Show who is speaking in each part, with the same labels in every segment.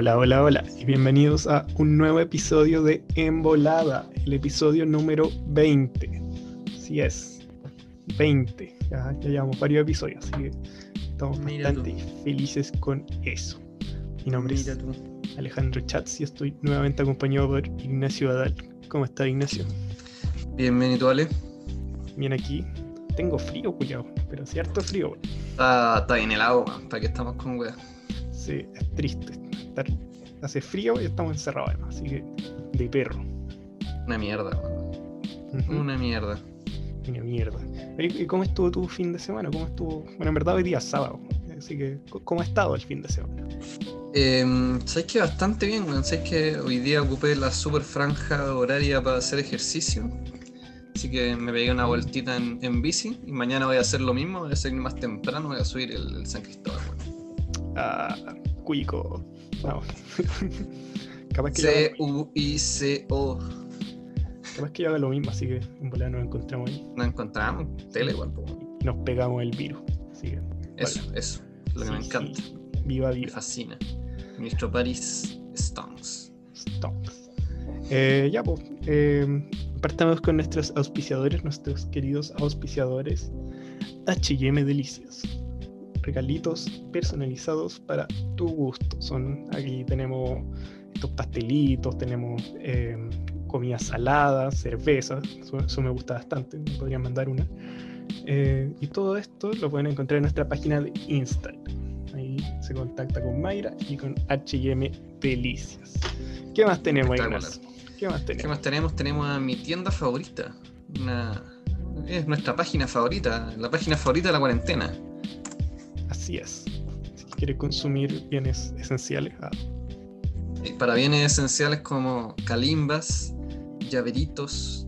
Speaker 1: Hola, hola, hola y bienvenidos a un nuevo episodio de Embolada, el episodio número 20. Así es, 20. Ya, ya llevamos varios episodios, así que estamos
Speaker 2: Mira
Speaker 1: bastante felices con eso. Mi nombre
Speaker 2: Mira
Speaker 1: es
Speaker 2: tú.
Speaker 1: Alejandro Chats y estoy nuevamente acompañado por Ignacio Badal. ¿Cómo está Ignacio?
Speaker 2: Bienvenido, Ale.
Speaker 1: Bien aquí. Tengo frío, cuidado, pero cierto frío.
Speaker 2: Está, está bien helado, weón. ¿Para qué estamos con weá?
Speaker 1: Sí, es triste. Estar, hace frío y estamos encerrados además, así que de perro.
Speaker 2: Una mierda. Una mierda.
Speaker 1: Una mierda. ¿Y cómo estuvo tu fin de semana? ¿Cómo estuvo? Bueno, en verdad hoy día es sábado. Así que, ¿cómo- ¿cómo ha estado el fin de semana?
Speaker 2: Eh, ¿Sabes que bastante bien, weón? ¿Sabes que hoy día ocupé la super franja horaria para hacer ejercicio? Así que me pegué una vueltita en, en bici y mañana voy a hacer lo mismo, voy a salir más temprano, voy a subir el, el San Cristóbal, weón.
Speaker 1: Ah, cuico. No. capaz, que yo haga,
Speaker 2: C-U-I-C-O.
Speaker 1: capaz que yo haga lo mismo, así que en volada nos encontramos ahí
Speaker 2: Nos encontramos, tele igual,
Speaker 1: y nos pegamos el virus. Así que,
Speaker 2: Eso, eso. Lo que me encanta.
Speaker 1: sí. Viva,
Speaker 2: Me
Speaker 1: viva.
Speaker 2: fascina. Nuestro Paris Stones.
Speaker 1: Stonks. Eh, ya, pues, eh, partamos con nuestros auspiciadores, nuestros queridos auspiciadores. HM Delicias. Regalitos personalizados para tu gusto. Son, aquí tenemos estos pastelitos, tenemos eh, comida salada, cerveza. Eso, eso me gusta bastante, me podrían mandar una. Eh, y todo esto lo pueden encontrar en nuestra página de Instagram. Ahí se contacta con Mayra y con HM Delicias. ¿Qué más tenemos. Ignacio? ¿Qué más
Speaker 2: ¿Qué
Speaker 1: tenemos?
Speaker 2: más tenemos? Tenemos a mi tienda favorita. Una... Es nuestra página favorita, la página favorita de la cuarentena.
Speaker 1: Si quieres consumir bienes esenciales, ah,
Speaker 2: Eh, Para bienes esenciales como calimbas, llaveritos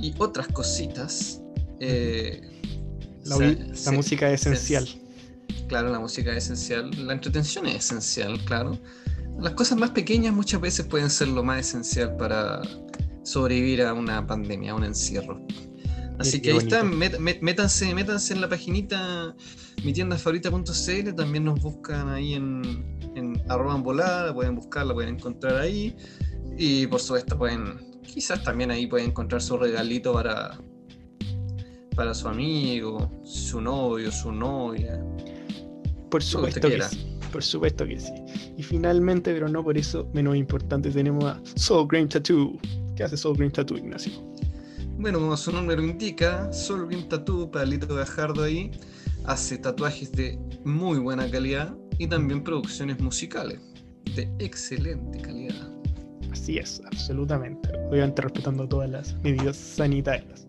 Speaker 2: y otras cositas. eh,
Speaker 1: la,
Speaker 2: se-
Speaker 1: ui- la
Speaker 2: se-
Speaker 1: música es
Speaker 2: se-
Speaker 1: esencial.
Speaker 2: Claro, la música es esencial. La entretención es esencial, claro. Las cosas más pequeñas muchas veces pueden ser lo más esencial para sobrevivir a una pandemia, a un encierro. Así que ahí
Speaker 1: bonito.
Speaker 2: están, met- met- métanse, métanse en la paginita mi tienda favorita.cl, también nos buscan ahí en, en arroba volada, la pueden buscar, la pueden encontrar ahí. Y por supuesto pueden, quizás también ahí pueden encontrar su regalito para, para su amigo, su novio, su novia.
Speaker 1: Por
Speaker 2: que
Speaker 1: supuesto que sí. Por supuesto que sí. Y finalmente, pero no por eso menos importante, tenemos a Soul Green Tattoo. ¿Qué hace Soul Green Tattoo, Ignacio?
Speaker 2: Bueno, como su nombre lo indica, Soul Green Tattoo, Palito Gajardo ahí, hace tatuajes de muy buena calidad y también producciones musicales de excelente calidad.
Speaker 1: Así es, absolutamente. Obviamente respetando todas las medidas sanitarias.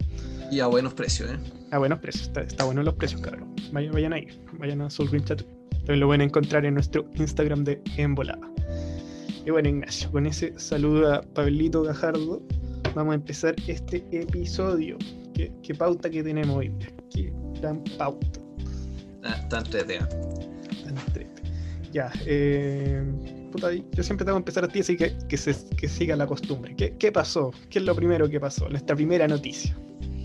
Speaker 2: Y a buenos precios, ¿eh?
Speaker 1: A buenos precios, está, está bueno los precios, cabrón. Vayan, vayan ahí, vayan a Soul Green Tattoo. También lo pueden encontrar en nuestro Instagram de Embolada. Y bueno, Ignacio, con ese saludo a Pablito Gajardo, vamos a empezar este episodio. ¿Qué, qué pauta que tenemos hoy? Qué gran pauta.
Speaker 2: Ah, tan entretenido.
Speaker 1: tan entrete. Ya, eh, puta, yo siempre tengo que empezar a ti, así que que, se, que siga la costumbre. ¿Qué, ¿Qué pasó? ¿Qué es lo primero que pasó? Nuestra primera noticia.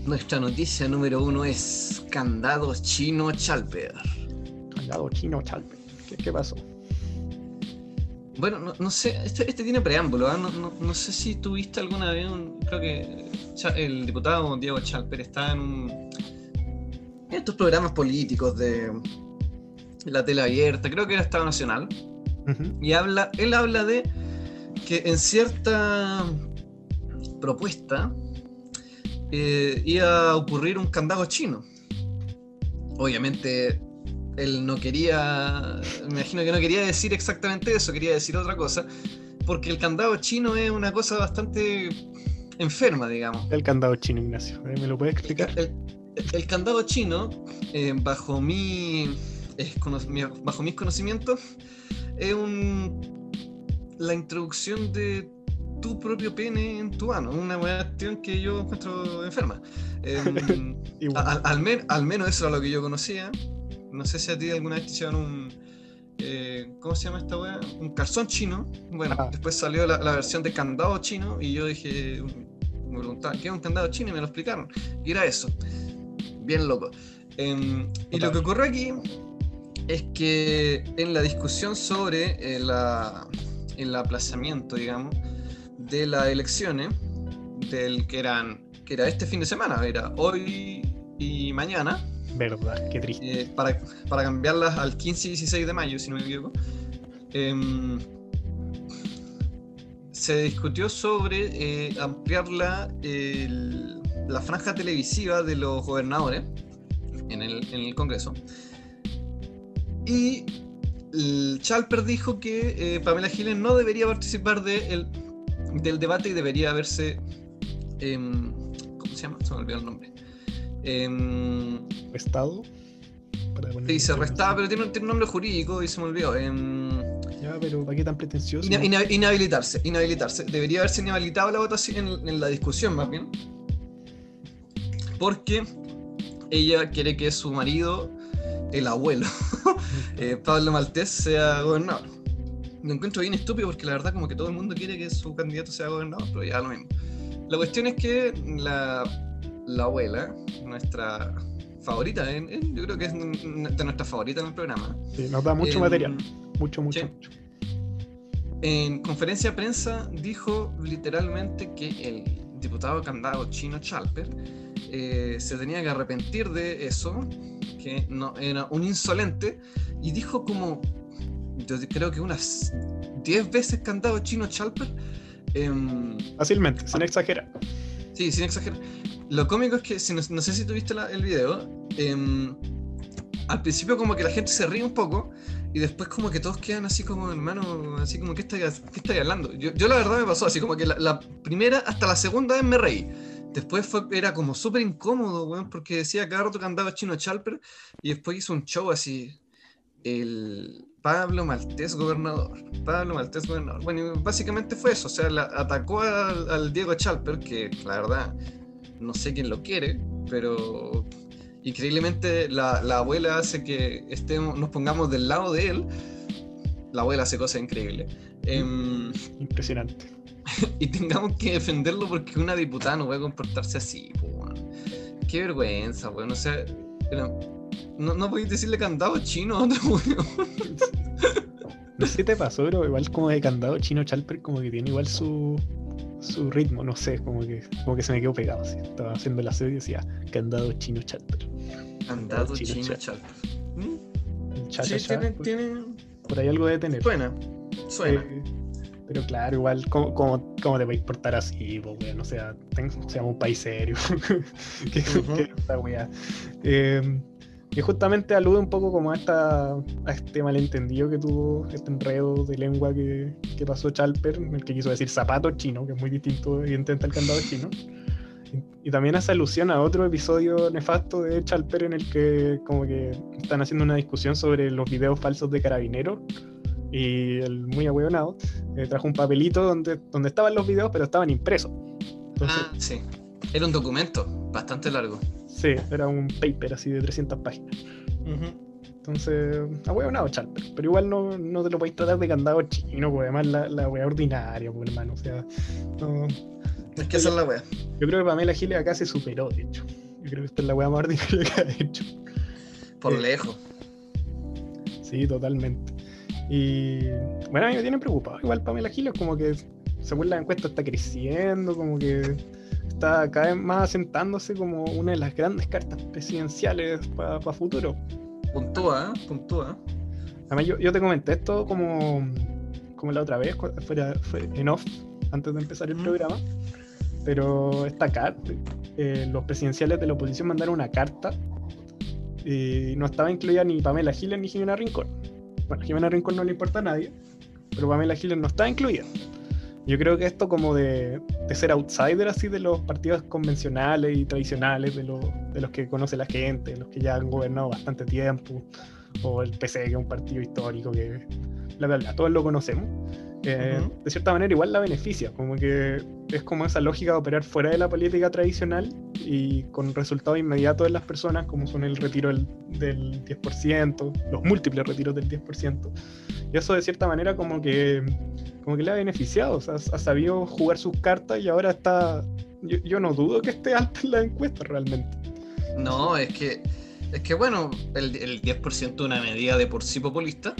Speaker 2: Nuestra noticia número uno es Candado Chino Chalper.
Speaker 1: Al lado chino, chalpe. ¿Qué, qué pasó?
Speaker 2: Bueno, no, no sé, este, este tiene preámbulo, ¿ah? no, no- no sé si tuviste alguna vez, un- creo que el diputado Diego Chalper está en, un- en estos programas políticos de la tele abierta, creo que era Estado Nacional, y habla, él habla de que en cierta propuesta eh, iba a ocurrir un candado chino. Obviamente él no quería, me imagino que no quería decir exactamente eso, quería decir otra cosa, porque el candado chino es una cosa bastante enferma, digamos.
Speaker 1: El candado chino, Ignacio. ¿eh? ¿Me lo puedes explicar?
Speaker 2: El, el candado chino, eh, bajo, mi, eh, cono- mi- bajo mis conocimientos, es un, la introducción de tu propio pene en tu ano, una cuestión que yo encuentro enferma. Em, al, al men- al menos eso era lo que yo conocía. No sé si a ti alguna vez te hicieron un. eh, ¿Cómo se llama esta weá? Un calzón chino. Bueno, después salió la, la versión de candado chino y yo dije. Me preguntaban, ¿qué es un candado chino? Y me lo explicaron. Y era eso. Bien loco. Em, y lo que ocurre aquí es que en la discusión sobre eh, la el aplazamiento, digamos, de las elecciones, del que eran que era este fin de semana, era hoy y mañana.
Speaker 1: Verdad, qué triste.
Speaker 2: Eh, para, para, cambiarlas al 15 y 16 de mayo, si no me equivoco. Em, se discutió sobre eh, ampliar la, la franja televisiva de los gobernadores en el, en el Congreso. Y Chalper dijo que eh, Pamela Giles no debería participar de el, del debate y debería haberse. Em, ¿Cómo se llama? Se me olvidó el nombre. Eh,
Speaker 1: ¿Estado?
Speaker 2: Sí, dice restaba, pero tiene, tiene, un nombre jurídico y se me olvidó. Eh,
Speaker 1: ya, pero ¿para qué tan pretencioso?
Speaker 2: Ina, ina, inhabilitarse, inhabilitarse. Debería haberse inhabilitado la votación en, en la discusión, más bien. Porque ella quiere que su marido, el abuelo, eh, Pablo Maltés, sea gobernador. Lo encuentro bien estúpido porque la verdad como que todo el mundo quiere que su candidato sea gobernador, pero ya lo mismo. La cuestión es que la, la abuela, nuestra favorita, yo creo que es de nuestra favorita en el programa.
Speaker 1: Sí, nos da mucho material. Mucho, mucho, mucho.
Speaker 2: En conferencia de prensa dijo literalmente que el diputado candado chino Chalper eh, se tenía que arrepentir de eso, que no era un insolente, y dijo como, yo creo que unas 10 veces candado chino Chalper. Eh,
Speaker 1: Fácilmente, sin exagerar.
Speaker 2: Sí, sin exagerar. Lo cómico es que, no, sé si tuviste el video, eh, al principio como que la gente se ríe un poco y después como que todos quedan así como, hermano, así como, ¿qué estáis qué hablando? Yo, yo, la verdad me pasó así como que la, la, primera hasta la segunda vez me reí. Después fue, era como súper incómodo, weón, porque decía cada rato que andaba chino Chalper y después hizo un show así, el Pablo Maltés gobernador, Pablo Maltés gobernador. Bueno, básicamente fue eso, o sea, la, atacó al, al Diego Chalper, que la verdad no sé quién lo quiere, pero increíblemente la, la, abuela hace que estemos, nos pongamos del lado de él. La abuela hace cosas increíbles. Eh,
Speaker 1: Impresionante.
Speaker 2: y tengamos que defenderlo porque una diputada no puede comportarse así. Bueno. Qué vergüenza, weón. O sea, no, no podéis decirle candado chino a otro
Speaker 1: No sé qué te pasó, pero igual como de candado chino Chalper, como que tiene igual su, su ritmo, no sé, como que, como que se me quedó pegado. Así. Estaba haciendo la serie y decía candado chino Chalper.
Speaker 2: Candado chino, chino Chalper.
Speaker 1: ¿Mm? Cha, sí,
Speaker 2: tiene, tiene,
Speaker 1: Por ahí algo de tener.
Speaker 2: Suena, suena.
Speaker 1: Eh, pero claro, igual, ¿cómo, cómo, cómo te vais a portar así? Pues, weón? O sea, seamos un país serio. ¿Qué, uh -huh. qué esta? Eh, que justamente alude un poco como a, esta, a este malentendido que tuvo, este enredo de lengua que, que pasó Chalper, en el que quiso decir zapato chino, que es muy distinto evidentemente al candado chino. Y, también hace alusión a otro episodio nefasto de Chalper en el que como que están haciendo una discusión sobre los videos falsos de carabineros y el muy ahueonado eh, trajo un papelito donde, donde estaban los videos pero estaban impresos.
Speaker 2: Entonces, ah, sí. Era un documento bastante largo.
Speaker 1: Sí, era un paper así de 300 páginas. Uh -huh. Entonces, ah, huevonado Chalper. Pero igual no, no te lo podéis tratar de candado chino, porque además la, la wea ordinaria, pues, hermano. O sea, no.
Speaker 2: Es que esa es la wea.
Speaker 1: Yo creo que Pamela Giles acá se superó, de hecho. Yo creo que esta es la wea más ordinaria que ha hecho.
Speaker 2: Por eh, lejos.
Speaker 1: Sí, totalmente. Y bueno, a mí me tiene preocupado. Igual Pamela Giles, como que según la encuesta está creciendo, como que está cada vez más asentándose como una de las grandes cartas presidenciales para pa futuro.
Speaker 2: Puntúa, ¿eh? puntúa.
Speaker 1: Además, yo, yo, te comenté esto como, como la otra vez, fuera, fue en off, antes de empezar el mm. programa. Pero esta carta, eh, los presidenciales de la oposición mandaron una carta y no estaba incluida ni Pamela Giles ni Jimena Rincón. Bueno, Jimena Rincón no le importa a nadie, pero Pamela Giles no está incluida. Yo creo que esto como de, de, ser outsider así de los partidos convencionales y tradicionales, de, lo, de, los que conoce la gente, los que ya han gobernado bastante tiempo, o el PC, que es un partido histórico que bla, bla, bla, todos lo conocemos, eh, uh -huh. de cierta manera igual la beneficia, como que es como esa lógica de operar fuera de la política tradicional y con resultados inmediatos en las personas, como son el retiro del, del 10%, los múltiples retiros del 10%, y eso de cierta manera como que como que le ha beneficiado, o sea, ha sabido jugar sus cartas y ahora está. Yo, yo no dudo que esté alto en la encuesta realmente.
Speaker 2: No, es que. Es que bueno, el, el 10% de una medida de por sí populista.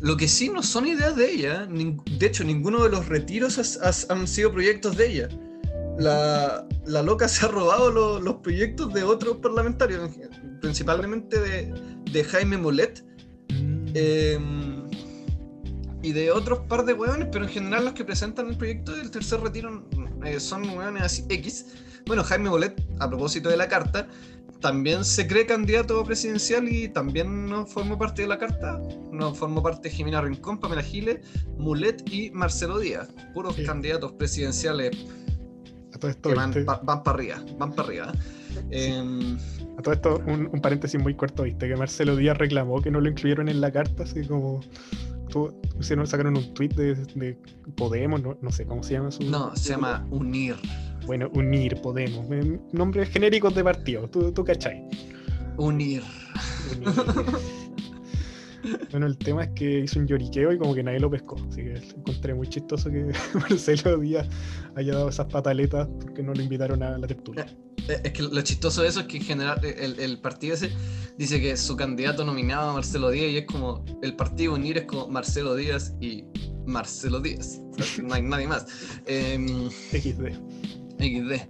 Speaker 2: Lo que sí no son ideas de ella. De hecho, ninguno de los retiros han sido proyectos de ella. La, la loca se ha robado los proyectos de otros parlamentarios, principalmente de, de Jaime Molet. Mm. Y de otros par de hueones, pero en general los que presentan el proyecto del tercer retiro eh, son hueones así X. Bueno, Jaime Molet, a propósito de la carta, también se cree candidato presidencial y también no formó parte de la carta. No formó parte Jimena Rincón, Pamela Giles, Mulet y Marcelo Díaz. Puros candidatos presidenciales que van, para arriba. Van para arriba.
Speaker 1: Em, a todo esto, un, paréntesis muy corto, viste, que Marcelo Díaz reclamó que no lo incluyeron en la carta, así como sacaron un tweet de, Podemos, no, no, sé cómo se llama su.
Speaker 2: No, se llama Unir.
Speaker 1: Bueno, unir, Podemos. Nombres genéricos de partido, tú, tú cachai.
Speaker 2: Unir.
Speaker 1: Bueno, el tema es que hizo un lloriqueo y como que nadie lo pescó. Así que encontré muy chistoso que Marcelo Díaz haya dado esas pataletas porque no lo invitaron a la tertulia.
Speaker 2: Eh, es que lo chistoso de eso es que en general el, el, partido ese dice que su candidato nominado a Marcelo Díaz y es como el partido unir es como Marcelo Díaz y Marcelo Díaz. no hay nadie más.
Speaker 1: Em, XD.
Speaker 2: XD.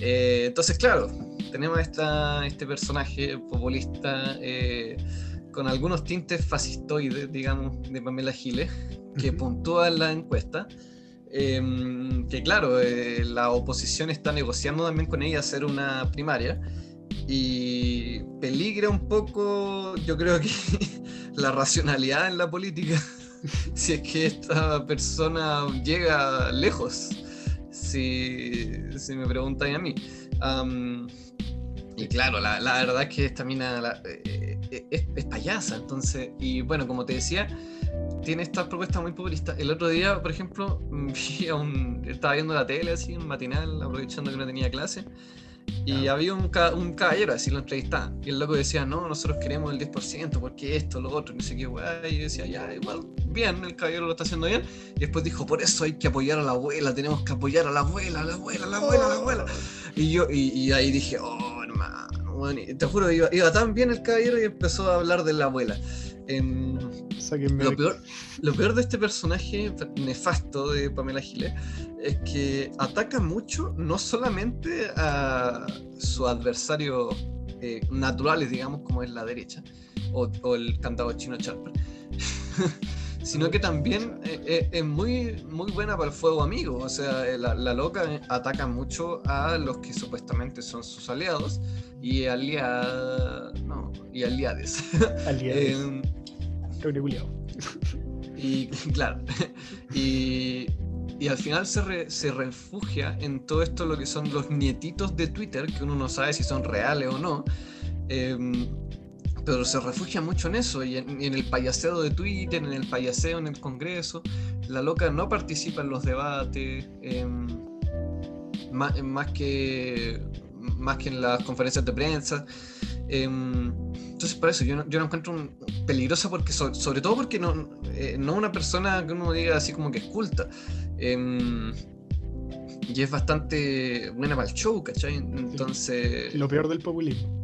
Speaker 2: Eh, entonces, claro, tenemos esta, este personaje populista eh, con algunos tintes fascistoides, digamos, de Pamela Giles, que puntúa en la encuesta. Em, que claro, eh, la oposición está negociando también con ella hacer una primaria y peligra un poco, yo creo que la racionalidad en la política, si es que esta persona llega lejos si, me preguntan a mí. Y claro, la, verdad es que esta mina eh, eh, es, payasa, entonces, y bueno, como te decía, tiene esta propuesta muy populista. El otro día, por ejemplo, estaba viendo la tele, así, un matinal, aprovechando que no tenía clase, y había un, un, caballero, así lo entrevistaban. Y el loco decía, no, nosotros queremos el 10%, porque esto, lo otro, no sé qué, weá. Y yo decía, ya, igual, bien, el caballero lo está haciendo bien. Y después dijo, por eso hay que apoyar a la abuela, tenemos que apoyar a la abuela, a la abuela, a la abuela, a la abuela. Y yo, y, ahí dije, oh, hermano, bueno, te juro, iba, iba tan bien el caballero y empezó a hablar de la abuela. Em, lo, peor, lo peor de este personaje nefasto de Pamela Giles es que ataca mucho no solamente a su adversario eh, naturales, digamos, como es la derecha, o, el cantado chino Charper, sino que también eh, eh, es muy, muy buena para el fuego amigo. O sea, la, la, loca ataca mucho a los que supuestamente son sus aliados y aliados. No, y aliades.
Speaker 1: Aliades.
Speaker 2: y claro. Y, y al final se, se, refugia en todo esto lo que son los nietitos de Twitter, que uno no sabe si son reales o no. Em, pero se refugia mucho en eso, y en, el payaseo de Twitter, en el payaseo en el Congreso. La loca no participa en los debates, em, más, más, que, más que en las conferencias de prensa. Em, entonces, por eso yo no, yo no encuentro un, peligrosa, porque sobre todo porque no, eh, no una persona que uno diga así como que es culta. Em, y es bastante buena para el show, ¿cachai? Entonces.
Speaker 1: Lo peor del populismo.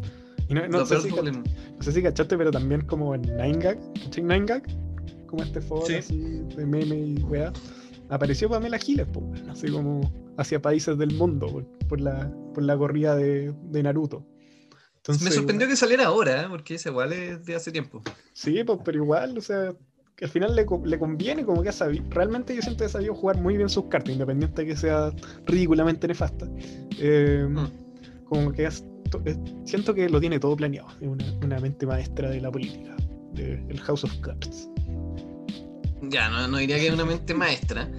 Speaker 1: No, sé si no, sé si cachaste, pero también como en 9gag, ¿cachai? 9gag, como este foro así de meme y weá. Apareció Pamela Giles, así como hacia países del mundo por, la, por la corrida de, de Naruto.
Speaker 2: Me sorprendió que saliera ahora, ¿eh? porque es igual es de hace tiempo.
Speaker 1: Sí, pues, pero igual, o sea, que al final le, le conviene, como que ha sabido. Realmente yo siento que ha sabido jugar muy bien sus cartas, independiente de que sea ridículamente nefasta. Eh, mm. Como que siento que lo tiene todo planeado. Es una, mente maestra de la política, del House of Cards.
Speaker 2: Ya, no, diría que es una mente maestra,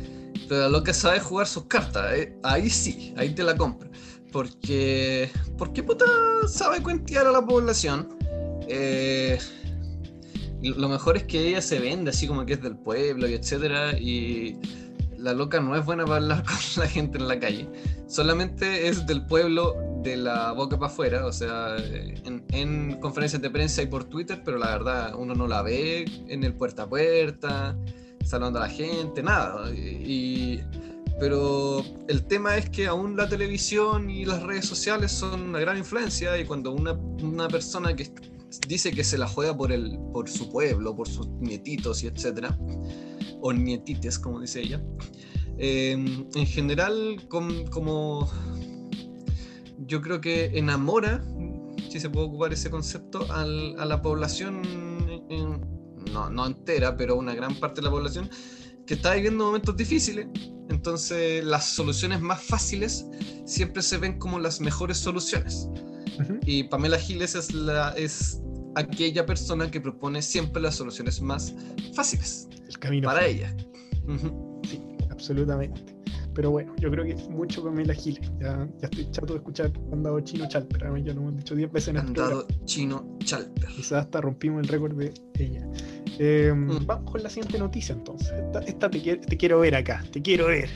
Speaker 2: pero lo que sabe jugar sus cartas, eh, ahí sí, ahí te la compro. Porque, porque puta sabe cuentear a la población. Eh, lo mejor es que ella se vende así como que es del pueblo y etcétera. Y la loca no es buena para hablar con la gente en la calle. Solamente es del pueblo de la boca para afuera, o sea, en, en, conferencias de prensa y por Twitter, pero la verdad uno no la ve en el puerta a puerta, saludando a la gente, nada. Y, pero el tema es que aún la televisión y las redes sociales son una gran influencia y cuando una, una persona que dice que se la juega por, el, por su pueblo, por sus nietitos y etcétera, o nietites, como dice ella. Em, en general, como yo creo que enamora, si se puede ocupar ese concepto, a la población, no, no entera, pero una gran parte de la población que está viviendo momentos difíciles. Entonces, las soluciones más fáciles siempre se ven como las mejores soluciones. Y Pamela Giles es, la, es aquella persona que propone siempre las soluciones más fáciles
Speaker 1: El camino
Speaker 2: para ella.
Speaker 1: Sí, absolutamente. Pero bueno, yo creo que es mucho Pamela Giles. Ya, ya estoy chato de escuchar Andado Chino Chalper. A mí ya lo hemos dicho 10 veces en el
Speaker 2: Andado Chino Chalper.
Speaker 1: Quizás hasta rompimos el récord de ella. Eh, mm. Vamos con la siguiente noticia entonces. Esta, te, te, quiero ver acá, te quiero ver.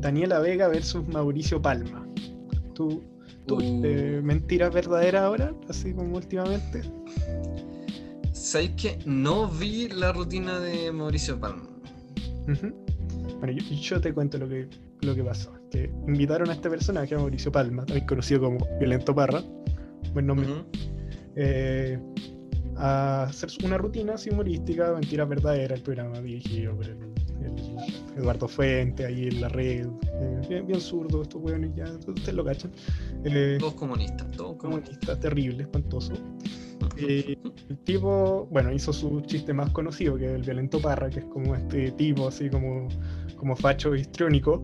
Speaker 1: Daniela Vega versus Mauricio Palma. ¿Tú, tú uh. mentiras verdaderas ahora? Así como últimamente.
Speaker 2: ¿Sabes que no vi la rutina de Mauricio Palma?
Speaker 1: Bueno, yo, te cuento lo que, lo que pasó. Que invitaron a este personaje, a Mauricio Palma, también conocido como Violento Parra, buen nombre, eh, a hacer una rutina así humorística, mentiras verdaderas, el programa dirigido por el, Eduardo Fuente, ahí en la red, eh, bien, zurdo, estos hueones ya, ustedes lo cachan.
Speaker 2: Eh, todos comunistas, todos comunistas.
Speaker 1: terrible, espantoso. El tipo, bueno, hizo su chiste más conocido, que es el violento Parra, que es como este tipo, así como, como facho histriónico,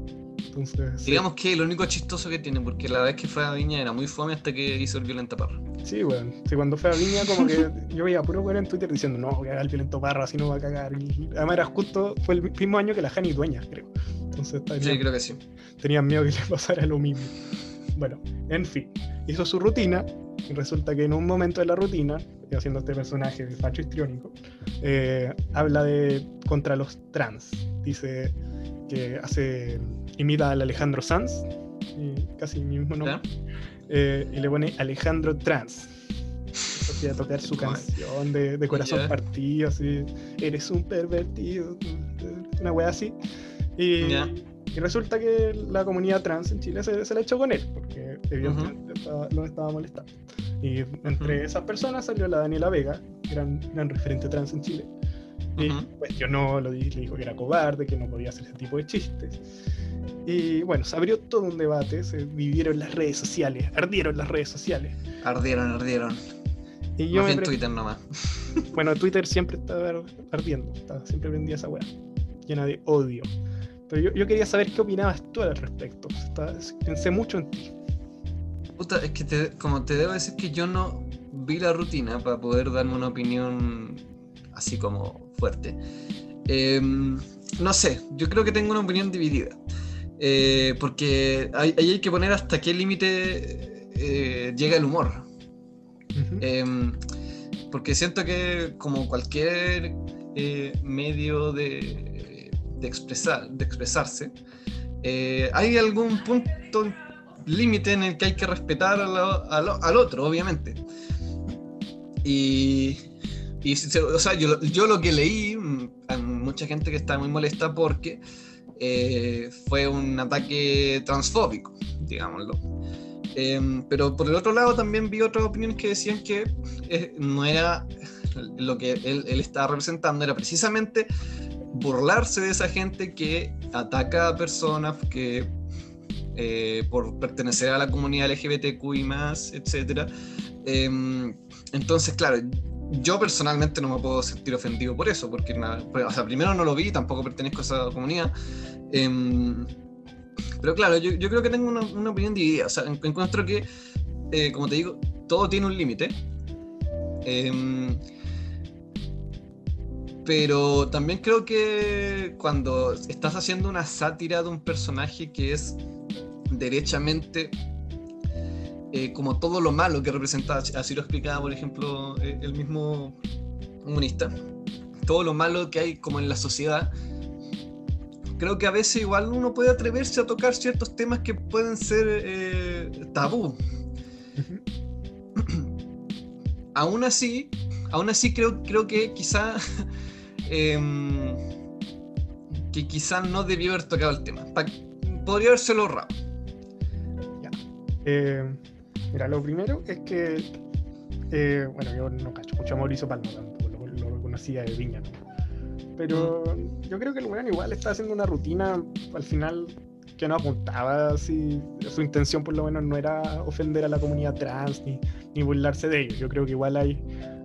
Speaker 2: Digamos que lo único chistoso que tiene, porque la vez que fue a Viña era muy fome hasta que hizo el violento parra.
Speaker 1: Sí, bueno. Sí, cuando fue a Viña, como que yo veía puro weón en Twitter diciendo, no, que haga el violento parra, así no va a cagar. además era justo, fue el mismo año que la Jani Dueña, creo. Entonces,
Speaker 2: sí, creo que sí.
Speaker 1: Tenían miedo que le pasara lo mismo. Bueno, en fin, hizo su rutina y resulta que en un momento de la rutina, haciendo este personaje de facho histriónico, eh, habla de contra los trans. Dice que hace imita al Alejandro Sanz, casi mi mismo nombre, eh, y le pone Alejandro Trans. a tocar su canción de, corazón partido, así, eres un pervertido, una wea así. Y, resulta que la comunidad trans en Chile se, se la echó con él, porque evidentemente lo estaba molestando. Y entre esas personas salió la Daniela Vega, gran, gran referente trans en Chile. Y cuestionó, lo, le dijo que era cobarde, que no podía hacer ese tipo de chistes. Y bueno, se abrió todo un debate, se vivieron las redes sociales, ardieron las redes sociales.
Speaker 2: Ardieron, ardieron. Y yo en Twitter nomás.
Speaker 1: Bueno, Twitter siempre está ardiendo, siempre prendía esa weá, llena de odio. Pero yo, yo, quería saber qué opinabas tú al respecto. pensé mucho en ti.
Speaker 2: Puta, es que como te debo decir que yo no vi la rutina para poder darme una opinión así como fuerte. Em, no sé, yo creo que tengo una opinión dividida. Eh, porque ahí hay, que poner hasta qué límite eh, llega el humor. Em, porque siento que como cualquier eh, medio de, expresar, de expresarse, hay algún punto límite en el que hay que respetar al, otro, obviamente. Y, o sea, yo, yo, lo que leí, mm, hay mucha gente que está muy molesta porque eh, fue un ataque transfóbico, digámoslo. Em, pero por el otro lado también vi otras opiniones que decían que eh, no era lo que él, estaba representando, era precisamente burlarse de esa gente que ataca a personas que eh, por pertenecer a la comunidad LGBTQ y más, etc. Em, entonces, claro, yo personalmente no me puedo sentir ofendido por eso, porque o sea, primero no lo vi, tampoco pertenezco a esa comunidad. Em, pero claro, yo, yo, creo que tengo una, una, opinión dividida. O sea, encuentro que, eh, como te digo, todo tiene un límite. Em, pero también creo que cuando estás haciendo una sátira de un personaje que es derechamente eh, como todo lo malo que representa, así lo explicaba, por ejemplo, eh, el mismo comunista, todo lo malo que hay como en la sociedad, creo que a veces igual uno puede atreverse a tocar ciertos temas que pueden ser eh, tabú. aún así, aún así creo, creo que quizá em, que quizá no debió haber tocado el tema. podría haberse ahorrado.
Speaker 1: Ya. Eh, Mira, lo primero es que Eh, bueno, yo no cacho mucho a Mauricio Palma tampoco, lo, lo conocía de Viña, ¿no? Pero
Speaker 2: Mm.
Speaker 1: yo creo que el weón igual está haciendo una rutina al final que no apuntaba así. Su intención por lo menos no era ofender a la comunidad trans ni, ni burlarse de ellos. Yo creo que igual hay,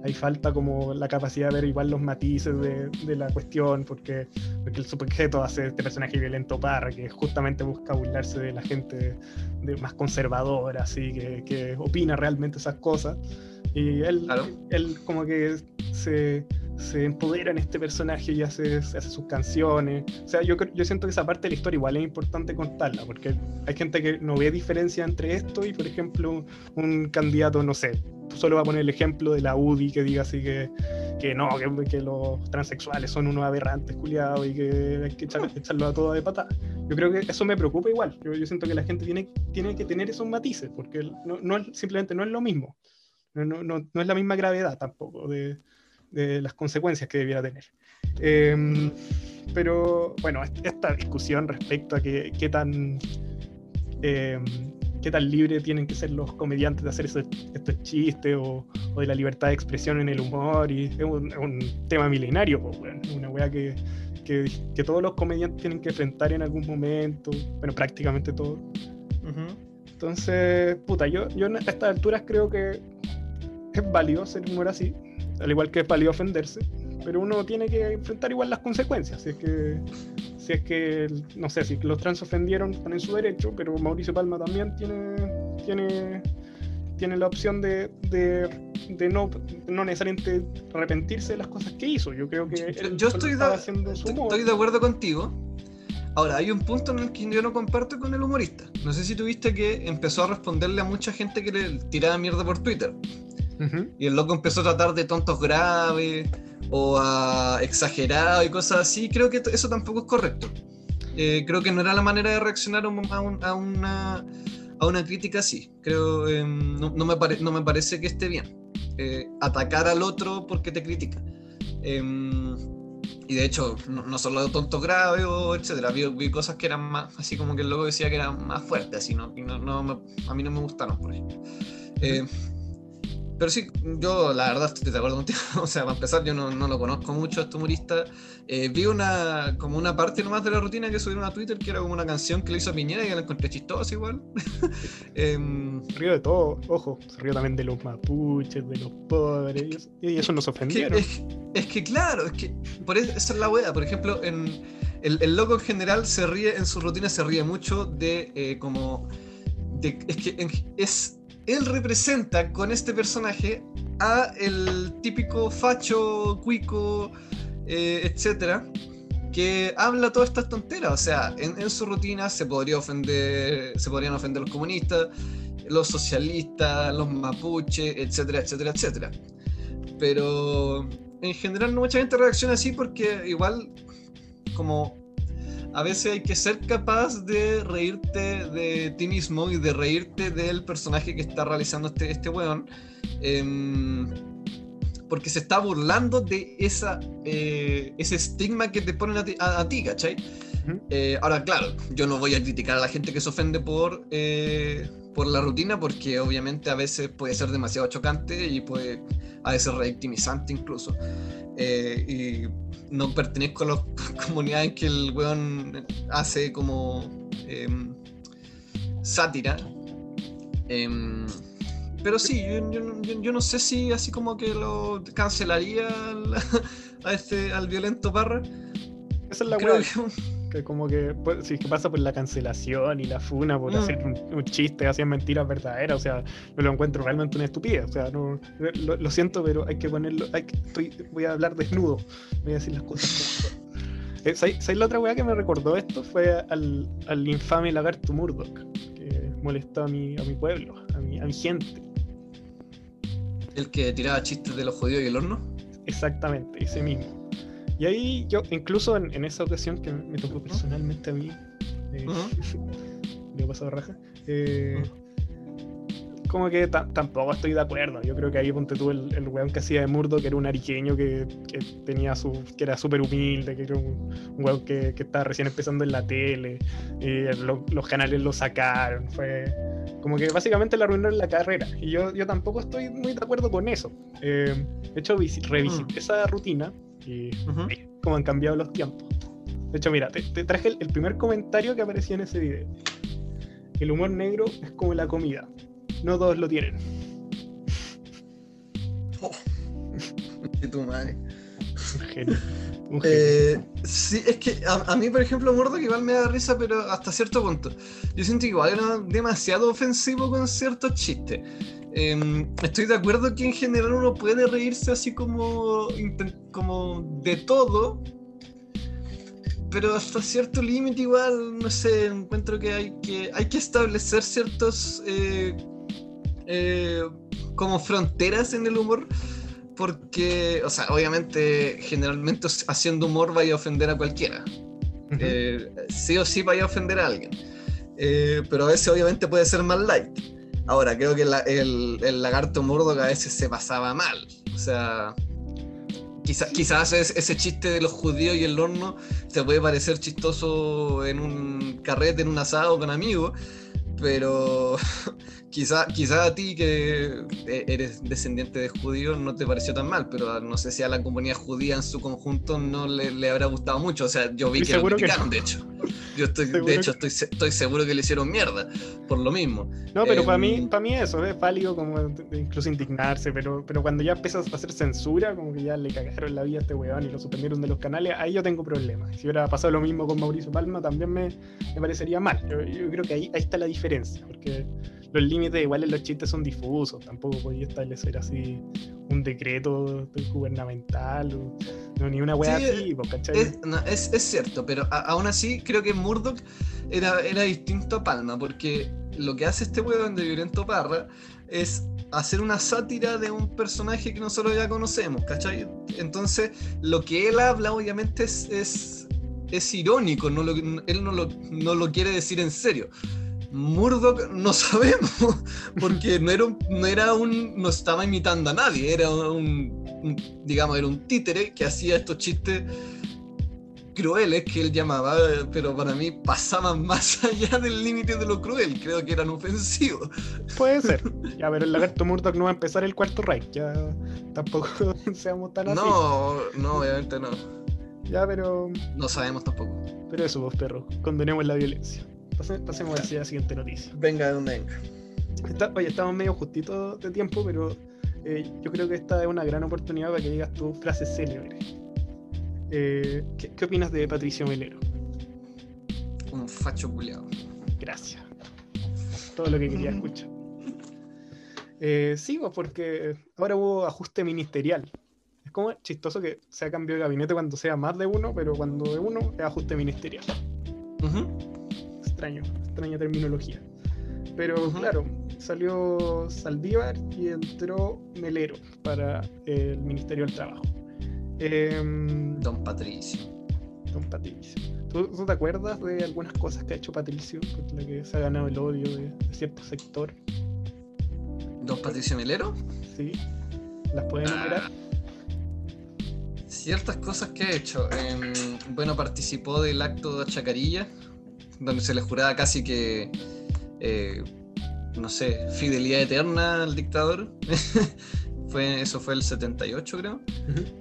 Speaker 1: hay falta como la capacidad de ver igual los matices de, de la cuestión, porque, porque el sujeto hace este personaje violento parra que justamente busca burlarse de la gente de, más conservadora, así que, que opina realmente esas cosas. Y él,
Speaker 2: Claro.
Speaker 1: él como que se, se empodera en este personaje y hace, hace sus canciones. O sea, yo, yo siento que esa parte de la historia igual es importante contarla, porque hay gente que no ve diferencia entre esto y, por ejemplo, un candidato, no sé, solo va a poner el ejemplo de la UDI que diga así que, que no, que, que los transexuales son unos aberrantes culiados y que hay que echar- echarlo a todo de patada. Yo creo que eso me preocupa igual. Yo, yo siento que la gente tiene, tiene que tener esos matices, porque no, no simplemente no es lo mismo. No, no, no, no es la misma gravedad tampoco de, de las consecuencias que debiera tener. Em, pero bueno, est- esta discusión respecto a que, qué tan em, qué tan libre tienen que ser los comediantes de hacer esos- estos chistes o, o de la libertad de expresión en el humor y es un, es un tema milenario, pues, weón. una weá que, que, que todos los comediantes tienen que enfrentar en algún momento, bueno, prácticamente todos. Entonces, puta, yo, yo a estas alturas creo que es válido hacer humor así, al igual que es válido ofenderse, pero uno tiene que enfrentar igual las consecuencias. Si es que, si es que no sé, si los trans ofendieron, están en su derecho, pero Mauricio Palma también tiene, tiene, tiene la opción de, de, de no, no necesariamente arrepentirse de las cosas que hizo. Yo creo que
Speaker 2: Yo-
Speaker 1: él
Speaker 2: yo estoy de-
Speaker 1: haciendo su humor.
Speaker 2: estoy de acuerdo contigo. Ahora, hay un punto en el que yo no comparto con el humorista. No sé si tuviste que empezó a responderle a mucha gente que le tiraba mierda por Twitter.
Speaker 1: Ujú.
Speaker 2: Y el loco empezó a tratar de tontos graves o a exagerado y cosas así. Creo que eso tampoco es correcto. Eh, creo que no era la manera de reaccionar a, un- a un- a una, a una crítica así. Creo, eh, no, no me pare- no me parece que esté bien. eh, atacar al otro porque te critica. Em, y de hecho, no, no solo tontos graves etcétera, vi, vi cosas que eran más, así como que el loco decía que eran más fuertes, así, ¿no? No, no a mí no me gustaron, por ejemplo. Pero sí, yo la verdad estoy de acuerdo contigo. O sea, para empezar, yo no, no lo conozco mucho a este humorista. Eh, vi una, como una parte nomás de la rutina que subieron a Twitter, que era como una canción que le hizo a Piñera y que la encontré chistosa igual. Em,
Speaker 1: Se rió de todo, ojo, se rió también de los mapuches, de los pobres, y eso, eso nos ofendieron.
Speaker 2: es, es que claro, es que por eso, esa es la wea. Por ejemplo, en, el, el loco en general se ríe, en su rutina se ríe mucho de eh, como. De, es que en- es. Él representa con este personaje a el típico facho, cuico, eh, etcétera, que habla todas estas tonteras. O sea, en, su rutina se podría ofender, se podrían ofender los comunistas, los socialistas, los mapuches, etcétera, etcétera, etcétera. Pero en general no mucha gente reacciona así porque igual como a veces hay que ser capaz de reírte de ti mismo y de reírte del personaje que está realizando este, este weón. em, porque se está burlando de esa, eh, ese estigma que te ponen a ti, a- a ti, ¿cachai?
Speaker 1: Ujú.
Speaker 2: Eh, ahora, claro, yo no voy a criticar a la gente que se ofende por, eh, por la rutina, porque obviamente a veces puede ser demasiado chocante y puede a veces revictimizante incluso. Eh, y no pertenezco a las comunidades que el weón hace como em, sátira. Em, pero sí, yo, yo- yo- yo no sé si así como que lo cancelaría al, a este, al violento Parra.
Speaker 1: Esa es la
Speaker 2: Creo que-
Speaker 1: que como que pues, si es que pasa por la cancelación y la funa por
Speaker 2: Mm.
Speaker 1: hacer un, un chiste, hacían mentiras verdaderas, o sea, yo lo encuentro realmente una estupidez, o sea, no, lo, lo siento, pero hay que ponerlo, hay que- estoy, voy a hablar desnudo, voy a decir las cosas como. Eh, ¿sabes, sabes la otra weá que me recordó esto? Fue al, al infame lagarto Murdoch, que molestó a mi, a mi pueblo, a mi, a mi gente.
Speaker 2: El que tiraba chistes de los judíos y el horno.
Speaker 1: Exactamente, ese mismo. Y ahí yo, incluso en, en esa ocasión que me tocó personalmente a mí, eh,
Speaker 2: Ujú.
Speaker 1: le he pasado raja, eh, como que ta- tampoco estoy de acuerdo. Yo creo que ahí ponte tú el, el weón que hacía de Murdo, que era un ariqueño que, que tenía su, que era súper humilde, que era un, un weón que, que estaba recién empezando en la tele, y lo- los canales lo sacaron, fue, Como que básicamente le arruinaron la carrera. Y yo, yo tampoco estoy muy de acuerdo con eso. Eh, de hecho, visi- revisité
Speaker 2: Mm.
Speaker 1: esa rutina y
Speaker 2: Ujú.
Speaker 1: ve cómo han cambiado los tiempos. De hecho, mira, te, te traje el, el primer comentario que aparecía en ese video. El humor negro es como la comida. No todos lo tienen.
Speaker 2: Y tu madre.
Speaker 1: Genio.
Speaker 2: Eh, sí, es que a, a mí, por ejemplo, Murdoch igual me da risa, pero hasta cierto punto. Yo siento que igual era demasiado ofensivo con ciertos chistes. Eh, estoy de acuerdo que en general uno puede reírse así como, como de todo, pero hasta cierto límite igual, no sé, encuentro que hay que, hay que establecer ciertos eh, eh, como fronteras en el humor porque, o sea, obviamente, generalmente haciendo humor vaya a ofender a cualquiera. Eh, sí o sí vaya a ofender a alguien. Eh, pero a veces obviamente puede ser más light. Ahora, creo que la- el, el lagarto Murdoch a veces se pasaba mal. O sea, quizá- quizás es- ese chiste de los judíos y el horno te puede parecer chistoso en un carrete, en un asado con amigos, pero quizá, quizá a ti que e- eres descendiente de judíos no te pareció tan mal, pero no sé si a la comunidad judía en su conjunto no le, le habrá gustado mucho. O sea, yo vi
Speaker 1: Estoy
Speaker 2: que lo
Speaker 1: que
Speaker 2: criticaron, de hecho. Yo estoy,
Speaker 1: Seguro
Speaker 2: de hecho,
Speaker 1: que-
Speaker 2: estoy, estoy seguro que le hicieron mierda por lo mismo.
Speaker 1: No, pero para mí,
Speaker 2: Em,
Speaker 1: para mí eso es válido como incluso indignarse, pero, pero cuando ya empiezas a hacer censura, como que ya le cagaron la vida a este weón y lo suspendieron de los canales, ahí yo tengo problemas. Si hubiera pasado lo mismo con Mauricio Palma, también me, me parecería mal. Yo, yo creo que ahí, ahí está la diferencia, porque los límites igual en los chistes son difusos, tampoco podía establecer así un decreto gubernamental, o, no, ni una weá
Speaker 2: Sí,
Speaker 1: así, pues, ¿cachai?
Speaker 2: Es, no, es- es cierto, pero a- aún así creo que Murdoch era, era distinto a Palma, porque lo que hace este weón de Violento Parra es hacer una sátira de un personaje que nosotros ya conocemos, ¿cachai? Entonces, lo que él habla obviamente es, es, es irónico, no lo- él no lo, no lo quiere decir en serio. Murdoch no sabemos, porque no era un, no era un, no estaba imitando a nadie, era un, un- digamos, era un títere que hacía estos chistes crueles que él llamaba, pero para mí pasaban más allá del límite de lo cruel, creo que eran ofensivos.
Speaker 1: Puede ser. Ya, pero el lagarto Murdoch no va a empezar el cuarto Reich, ya tampoco seamos tan así.
Speaker 2: No, no, obviamente no.
Speaker 1: Ya, pero,
Speaker 2: No sabemos tampoco.
Speaker 1: pero eso, vos perros, condenemos la violencia. Pase- pasemos a la siguiente noticia.
Speaker 2: Venga, de donde venga.
Speaker 1: Está- oye, estamos medio justitos de tiempo, pero eh, yo creo que esta es una gran oportunidad para que digas tu frase célebre. Eh, ¿qué, qué opinas de Patricio Melero?
Speaker 2: Un facho culiado.
Speaker 1: Gracias. Todo lo que quería escuchar. Eh, sí, pues porque ahora hubo ajuste ministerial. Es como chistoso que sea cambio de gabinete cuando sea más de uno, pero cuando de uno es ajuste ministerial. Extraño, extraña terminología. Pero claro, salió Saldívar y entró Melero para el Ministerio del Trabajo. Em,
Speaker 2: Don Patricio.
Speaker 1: don Patricio. ¿Tú, tú te acuerdas de algunas cosas que ha hecho Patricio con la que se ha ganado el odio de, de cierto sector?
Speaker 2: Don Patricio Melero.
Speaker 1: ¿Sí? ¿Las puede enumerar?
Speaker 2: Ciertas cosas que ha hecho. Em, bueno, participó del acto de Chacarilla, donde se le juraba casi que, eh, no sé, fidelidad eterna al dictador. fue, eso fue el 78, creo.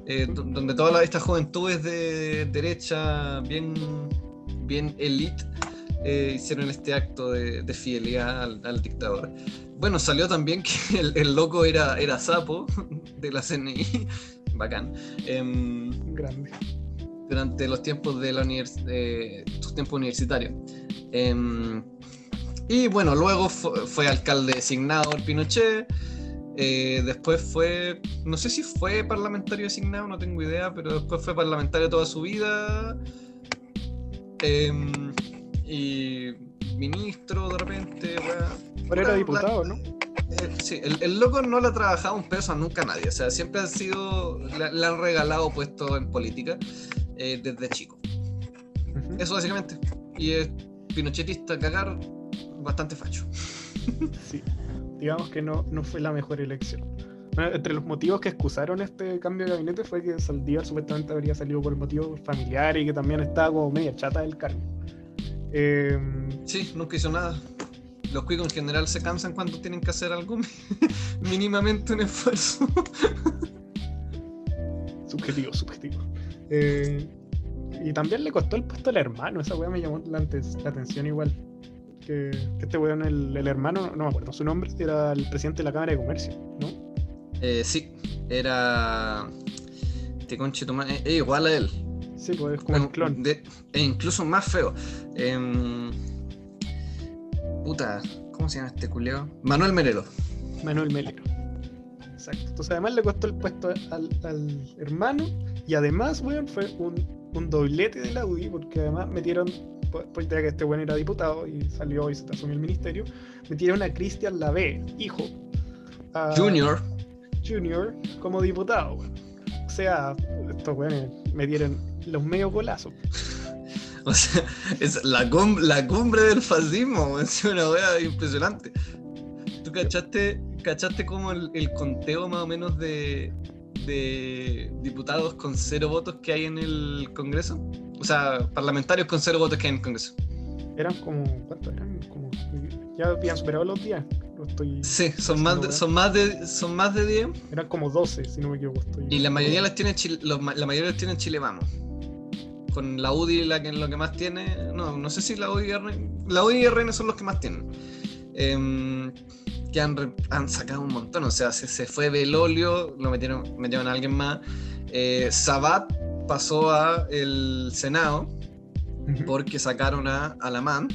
Speaker 2: Eh, do- donde toda la, esta juventud es de derecha, bien, bien elite, eh, hicieron este acto de, de fidelidad al, al dictador. Bueno, salió también que el, el loco era, era sapo de la CNI, bacán. Em,
Speaker 1: Grande.
Speaker 2: Durante los tiempos de la eh, sus tiempos universitarios. Em, y bueno, luego fu- fue, alcalde designado por Pinochet. eh, después fue, no sé si fue parlamentario designado, no tengo idea, pero después fue parlamentario toda su vida. Em, y ministro de repente.
Speaker 1: Pero era
Speaker 2: La-
Speaker 1: diputado, ¿no?
Speaker 2: eh, sí, el, el loco no le ha trabajado un peso a nunca a nadie. O sea, siempre ha sido. Le, le han regalado puesto en política eh, desde chico. Eso básicamente. Y es pinochetista, cagar, bastante facho.
Speaker 1: Sí. Digamos que no, no fue la mejor elección. Bueno, entre los motivos que excusaron este cambio de gabinete fue que Saldívar supuestamente habría salido por motivos familiares y que también estaba como media chata del cargo. Em,
Speaker 2: Sí, nunca hizo nada. los cuicos en general se cansan cuando tienen que hacer algo mínimamente un esfuerzo.
Speaker 1: subjetivo, subjetivo. Eh, y también le costó el puesto al hermano, esa weá me llamó la, la atención igual. Que, que, este weón, el, el, hermano, no me acuerdo su nombre, era el presidente de la Cámara de Comercio, ¿no?
Speaker 2: Eh, sí, era. Este conche es igual a él.
Speaker 1: Sí, pues es como el clon.
Speaker 2: De, e incluso más feo. Eh, puta, ¿cómo se llama este culeo? Manuel Melero.
Speaker 1: Manuel Melero. Exacto. Entonces además le costó el puesto al, al hermano y además, weón, fue un, un, doblete de la UDI porque además metieron, pues ya que este weón era diputado y salió y se asumió el ministerio, metieron a Cristian Lavé, hijo.
Speaker 2: A, Junior.
Speaker 1: Junior como diputado, weón. O sea, estos weones metieron los medios golazos.
Speaker 2: O sea, es la, la cumbre del fascismo, es una wea impresionante. ¿Tú cachaste, cachaste como el, el, conteo más o menos de, de diputados con cero votos que hay en el Congreso? O sea, parlamentarios con cero votos que hay en el Congreso.
Speaker 1: Eran como, ¿cuántos eran? Como, ya habían superado los días. Estoy
Speaker 2: sí, son más, de, son, más de, son más de 10.
Speaker 1: Eran como 12, si no me equivoco. Estoy
Speaker 2: y la mayoría las tiene Chile, los, la mayoría las tiene en Chile Vamos con la UDI la que, lo que más tiene. No, no sé si la UDI y RN. La UDI y RN son los que más tienen. Eh, que han, han, sacado un montón. O sea, se, se, fue Belolio, lo metieron, metieron a alguien más. Eh, Sabat pasó a el Senado porque sacaron a Alamán.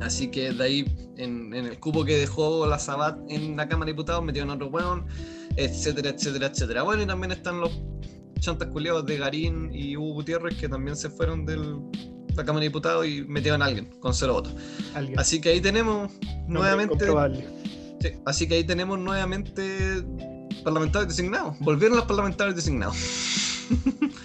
Speaker 2: Así que de ahí, en, en, el cupo que dejó la Sabat en la Cámara de Diputados, metieron otro weón, etcétera, etcétera, etcétera. Bueno, y también están los chantas culiados de Garín y Hugo Gutiérrez que también se fueron de la Cámara de Diputados y metieron a alguien con cero votos. Así que ahí tenemos nuevamente. Sí, así que ahí tenemos nuevamente parlamentarios designados. Volvieron los parlamentarios designados.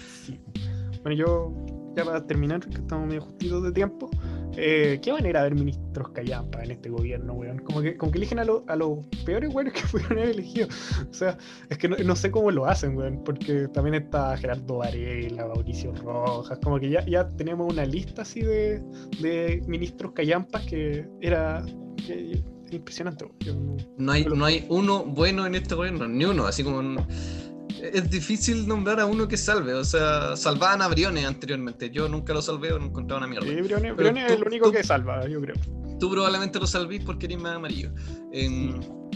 Speaker 1: Bueno, yo ya para terminar, que estamos medio justitos de tiempo, eh, ¿qué manera de haber ministros callampa en este gobierno, weón? Como que, como que eligen a, a los peores weones que pudieron haber elegido. O sea, es que no, no, sé cómo lo hacen, weón, porque también está Gerardo Varela, Mauricio Rojas, como que ya, ya tenemos una lista así de, de ministros callampas que era... impresionante.
Speaker 2: No, no, hay, no hay uno bueno en este gobierno, ni uno, así como es difícil nombrar a uno que salve. O sea, salvaban a Briones anteriormente. Yo nunca lo salvé o no encontraba una mierda.
Speaker 1: Sí, Briones, Briones es el único tú, que salva, yo creo.
Speaker 2: Tú probablemente lo salvís porque eres más amarillo. Eh,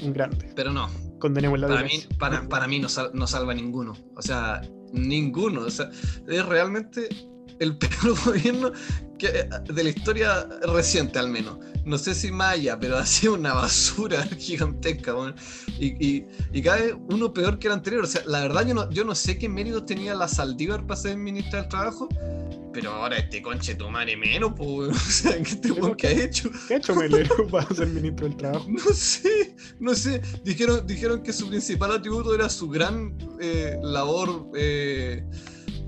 Speaker 1: un grande.
Speaker 2: Pero no.
Speaker 1: Condenemos la
Speaker 2: para mí, para, para, mí no, sal, no salva ninguno. O sea, ninguno. O sea, es realmente el peor gobierno que, de la historia reciente al menos. No sé si Maya, pero ha sido una basura gigantesca. Bueno. Y, y, y, cada vez uno peor que el anterior. O sea, la verdad yo no, yo no sé qué méritos tenía la Saldívar para ser ministra del Trabajo, pero ahora este conche tu madre menos, pues, o sea, ¿qué, te, ¿qué ha hecho?
Speaker 1: ¿Qué ha hecho Melero para ser ministro del Trabajo?
Speaker 2: No sé, no sé. Dijeron, dijeron que su principal atributo era su gran eh, labor... Eh,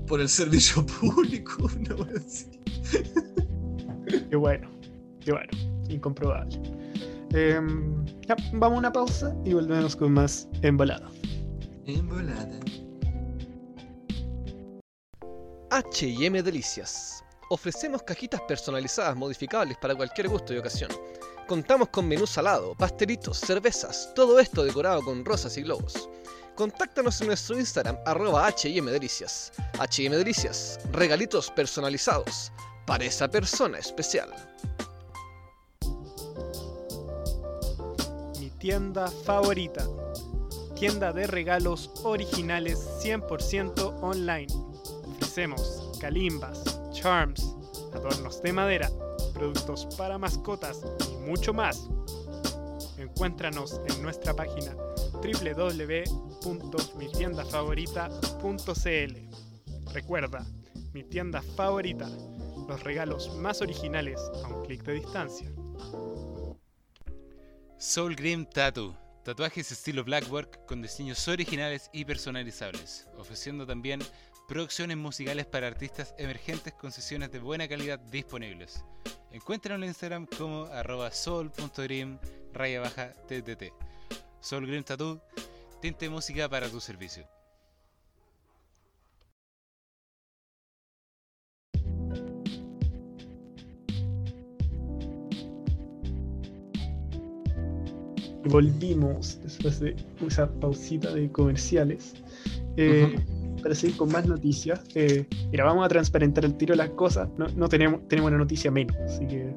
Speaker 2: por el servicio público, no así.
Speaker 1: Qué bueno, qué bueno, incomprobable. Eh, ya, vamos a una pausa y volvemos con más Embolada.
Speaker 2: Embolada.
Speaker 3: HM Delicias. Ofrecemos cajitas personalizadas modificables para cualquier gusto y ocasión. Contamos con menú salado, pastelitos, cervezas, todo esto decorado con rosas y globos. Contáctanos en nuestro Instagram, arroba HMDelicias. HMDelicias, regalitos personalizados para esa persona especial.
Speaker 1: Mi tienda favorita. Tienda de regalos originales 100% online. Ofrecemos calimbas, charms, adornos de madera, productos para mascotas y mucho más. Encuéntranos en nuestra página www.mitiendafavorita.cl. Recuerda, mi tienda favorita, los regalos más originales a un clic de distancia.
Speaker 4: Soul Grim Tattoo, tatuajes estilo Blackwork con diseños originales y personalizables, ofreciendo también producciones musicales para artistas emergentes con sesiones de buena calidad disponibles. Encuéntrenlo en Instagram como arroba soul.grim raya baja ttt. Soul Green Tattoo, tinte música para tu servicio.
Speaker 1: volvimos después de esa pausita de comerciales. Eh, Para seguir con más noticias. Eh, mira, vamos a transparentar el tiro de las cosas. No, no tenemos, tenemos una noticia menos, así que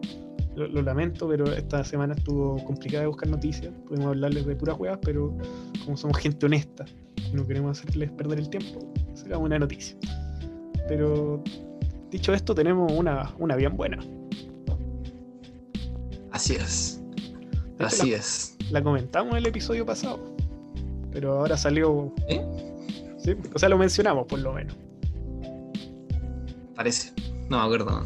Speaker 1: lo, lo lamento, pero esta semana estuvo complicada de buscar noticias. Pudimos hablarles de puras huevas, pero como somos gente honesta, no queremos hacerles perder el tiempo, será una noticia. Pero dicho esto, tenemos una, una bien buena.
Speaker 2: Así es. Así
Speaker 1: la-
Speaker 2: es.
Speaker 1: La comentamos en el episodio pasado, pero ahora salió.
Speaker 2: ¿Eh?
Speaker 1: ¿Sí? O sea, lo mencionamos por lo menos.
Speaker 2: Parece. No me acuerdo.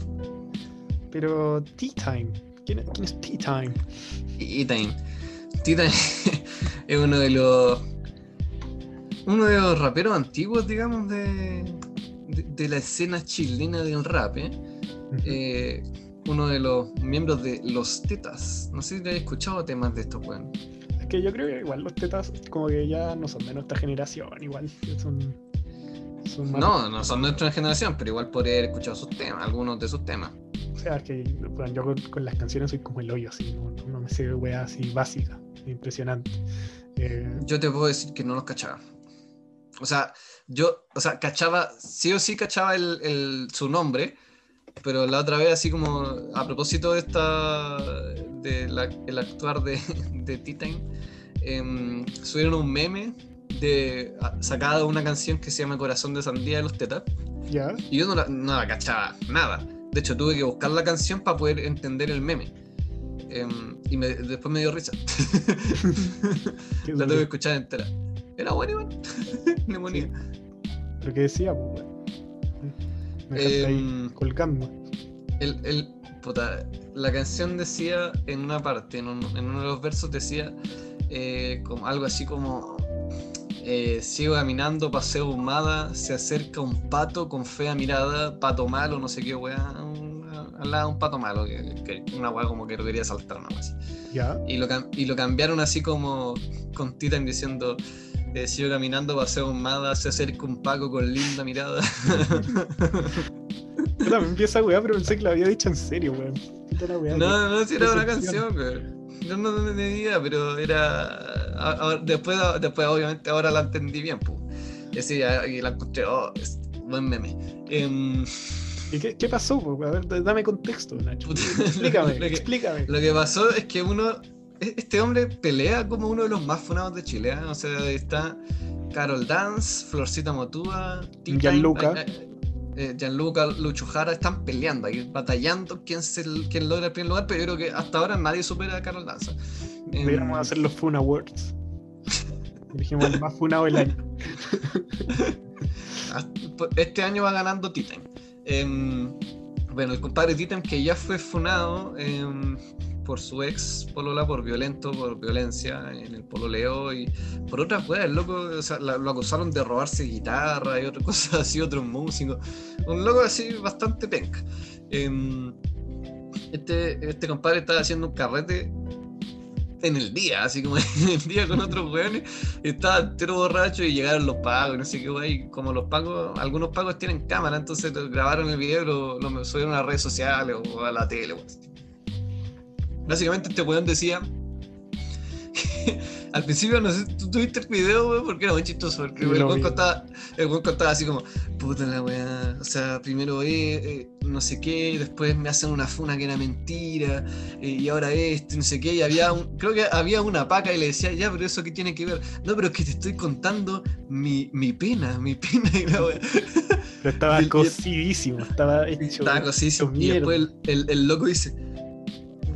Speaker 1: Pero Tea Time. ¿Quién, quién es Tea Time?
Speaker 2: E-Time. T-Time es uno de los. Uno de los raperos antiguos, digamos, de, de, de la escena chilena del rap. ¿eh? Eh, uno de los miembros de Los Tetas. No sé si te has escuchado temas de estos, weón.
Speaker 1: Es que yo creo que igual los tetas, como que ya no son de nuestra generación, igual. Son. son más-
Speaker 2: No, no son de nuestra generación, pero igual podría haber escuchado sus temas, algunos de sus temas.
Speaker 1: O sea, que bueno, yo con, con las canciones soy como el hoyo, así. No, no- no me sé weá así básica. Impresionante. Eh,
Speaker 2: Yo te puedo decir que no los cachaba. O sea, yo, o sea, cachaba, sí o sí cachaba el, el- su nombre, pero la otra vez, así como a propósito de esta, de la- el actuar de, de T-Time, em, subieron un meme de sacada de una canción que se llama Corazón de Sandía de los Tetas,
Speaker 1: ya.
Speaker 2: y yo no la, no la cachaba nada. De hecho, tuve que buscar la canción para poder entender el meme. Em, y me- después me dio risa.
Speaker 1: ¿Qué
Speaker 2: La tuve que escuchar entera. Era buena, igual. Le ponía.
Speaker 1: Lo que decía, pues, ahí
Speaker 2: Em,
Speaker 1: colgando.
Speaker 2: el, el- puta, la canción decía en una parte, en, un- en uno de los versos decía eh, como, algo así como eh, sigo caminando, paseo humada, se acerca un pato con fea mirada, pato malo, no sé qué weá, un- al lado un pato malo, que, que una weá como que lo quería saltar, una weá así.
Speaker 1: Ya.
Speaker 2: Y lo, y lo cambiaron así como con Titan diciendo eh, sigo caminando, paseo humada, se acerca un paco con linda mirada.
Speaker 1: Yo también vi esa weá, pero pensé que la había dicho en serio, weón.
Speaker 2: No, no, si era una canción, güey. Yo no idea, pero era. a- a- después, después, obviamente, ahora la entendí bien, pues. Y ya- y la encontré, oh, es buen meme. Em,
Speaker 1: ¿Y qué, qué pasó? po? A ver, dame contexto, Nacho. Explícame,
Speaker 2: lo que-
Speaker 1: explícame.
Speaker 2: lo que pasó es que uno. E- Este hombre pelea como uno de los más funados de Chile, ¿eh? O sea, está Carol Dance, Florcita Motúa,
Speaker 1: Gianluca.
Speaker 2: eh, eh, eh, Gianluca, Lucho Jara, están peleando ahí, batallando quién, se, quién logra el primer lugar, pero yo creo que hasta ahora nadie supera a Carol Dance. Em,
Speaker 1: Deberíamos hacer los Fun Awards. Dijimos el más funado del año.
Speaker 2: Este año va ganando Titan. Em, bueno, el compadre Titan que ya fue funado em, por su ex polola por violento, por violencia en el pololeo y por otras cosas. El loco, o sea, lo acusaron de robarse guitarra y otras cosas así, otros músicos. Un loco así bastante penca. Em, este, este compadre estaba haciendo un carrete en el día, así como en el día con otros weones. Estaba entero borracho y llegaron los pagos, no sé qué wey. Como los pagos, algunos pagos tienen cámara, entonces grabaron el video y lo, lo subieron a las redes sociales o a la tele. wey. Básicamente este weón decía. Al principio, no sé, tú tuviste el video, weón, porque era muy chistoso. Porque el weón contaba, el weón contaba así como, puta la weá. O sea, primero eh, eh, no sé qué, después me hacen una funa que era mentira, eh, y ahora esto, no sé qué. Y había un, creo que había una paca y le decía, ya, pero eso qué tiene que ver. No, pero es que te estoy contando mi, mi pena, mi pena. Y la weá.
Speaker 1: Pero estaba cocidísimo, estaba hecho.
Speaker 2: Estaba
Speaker 1: hecho
Speaker 2: Y después el- el loco dice: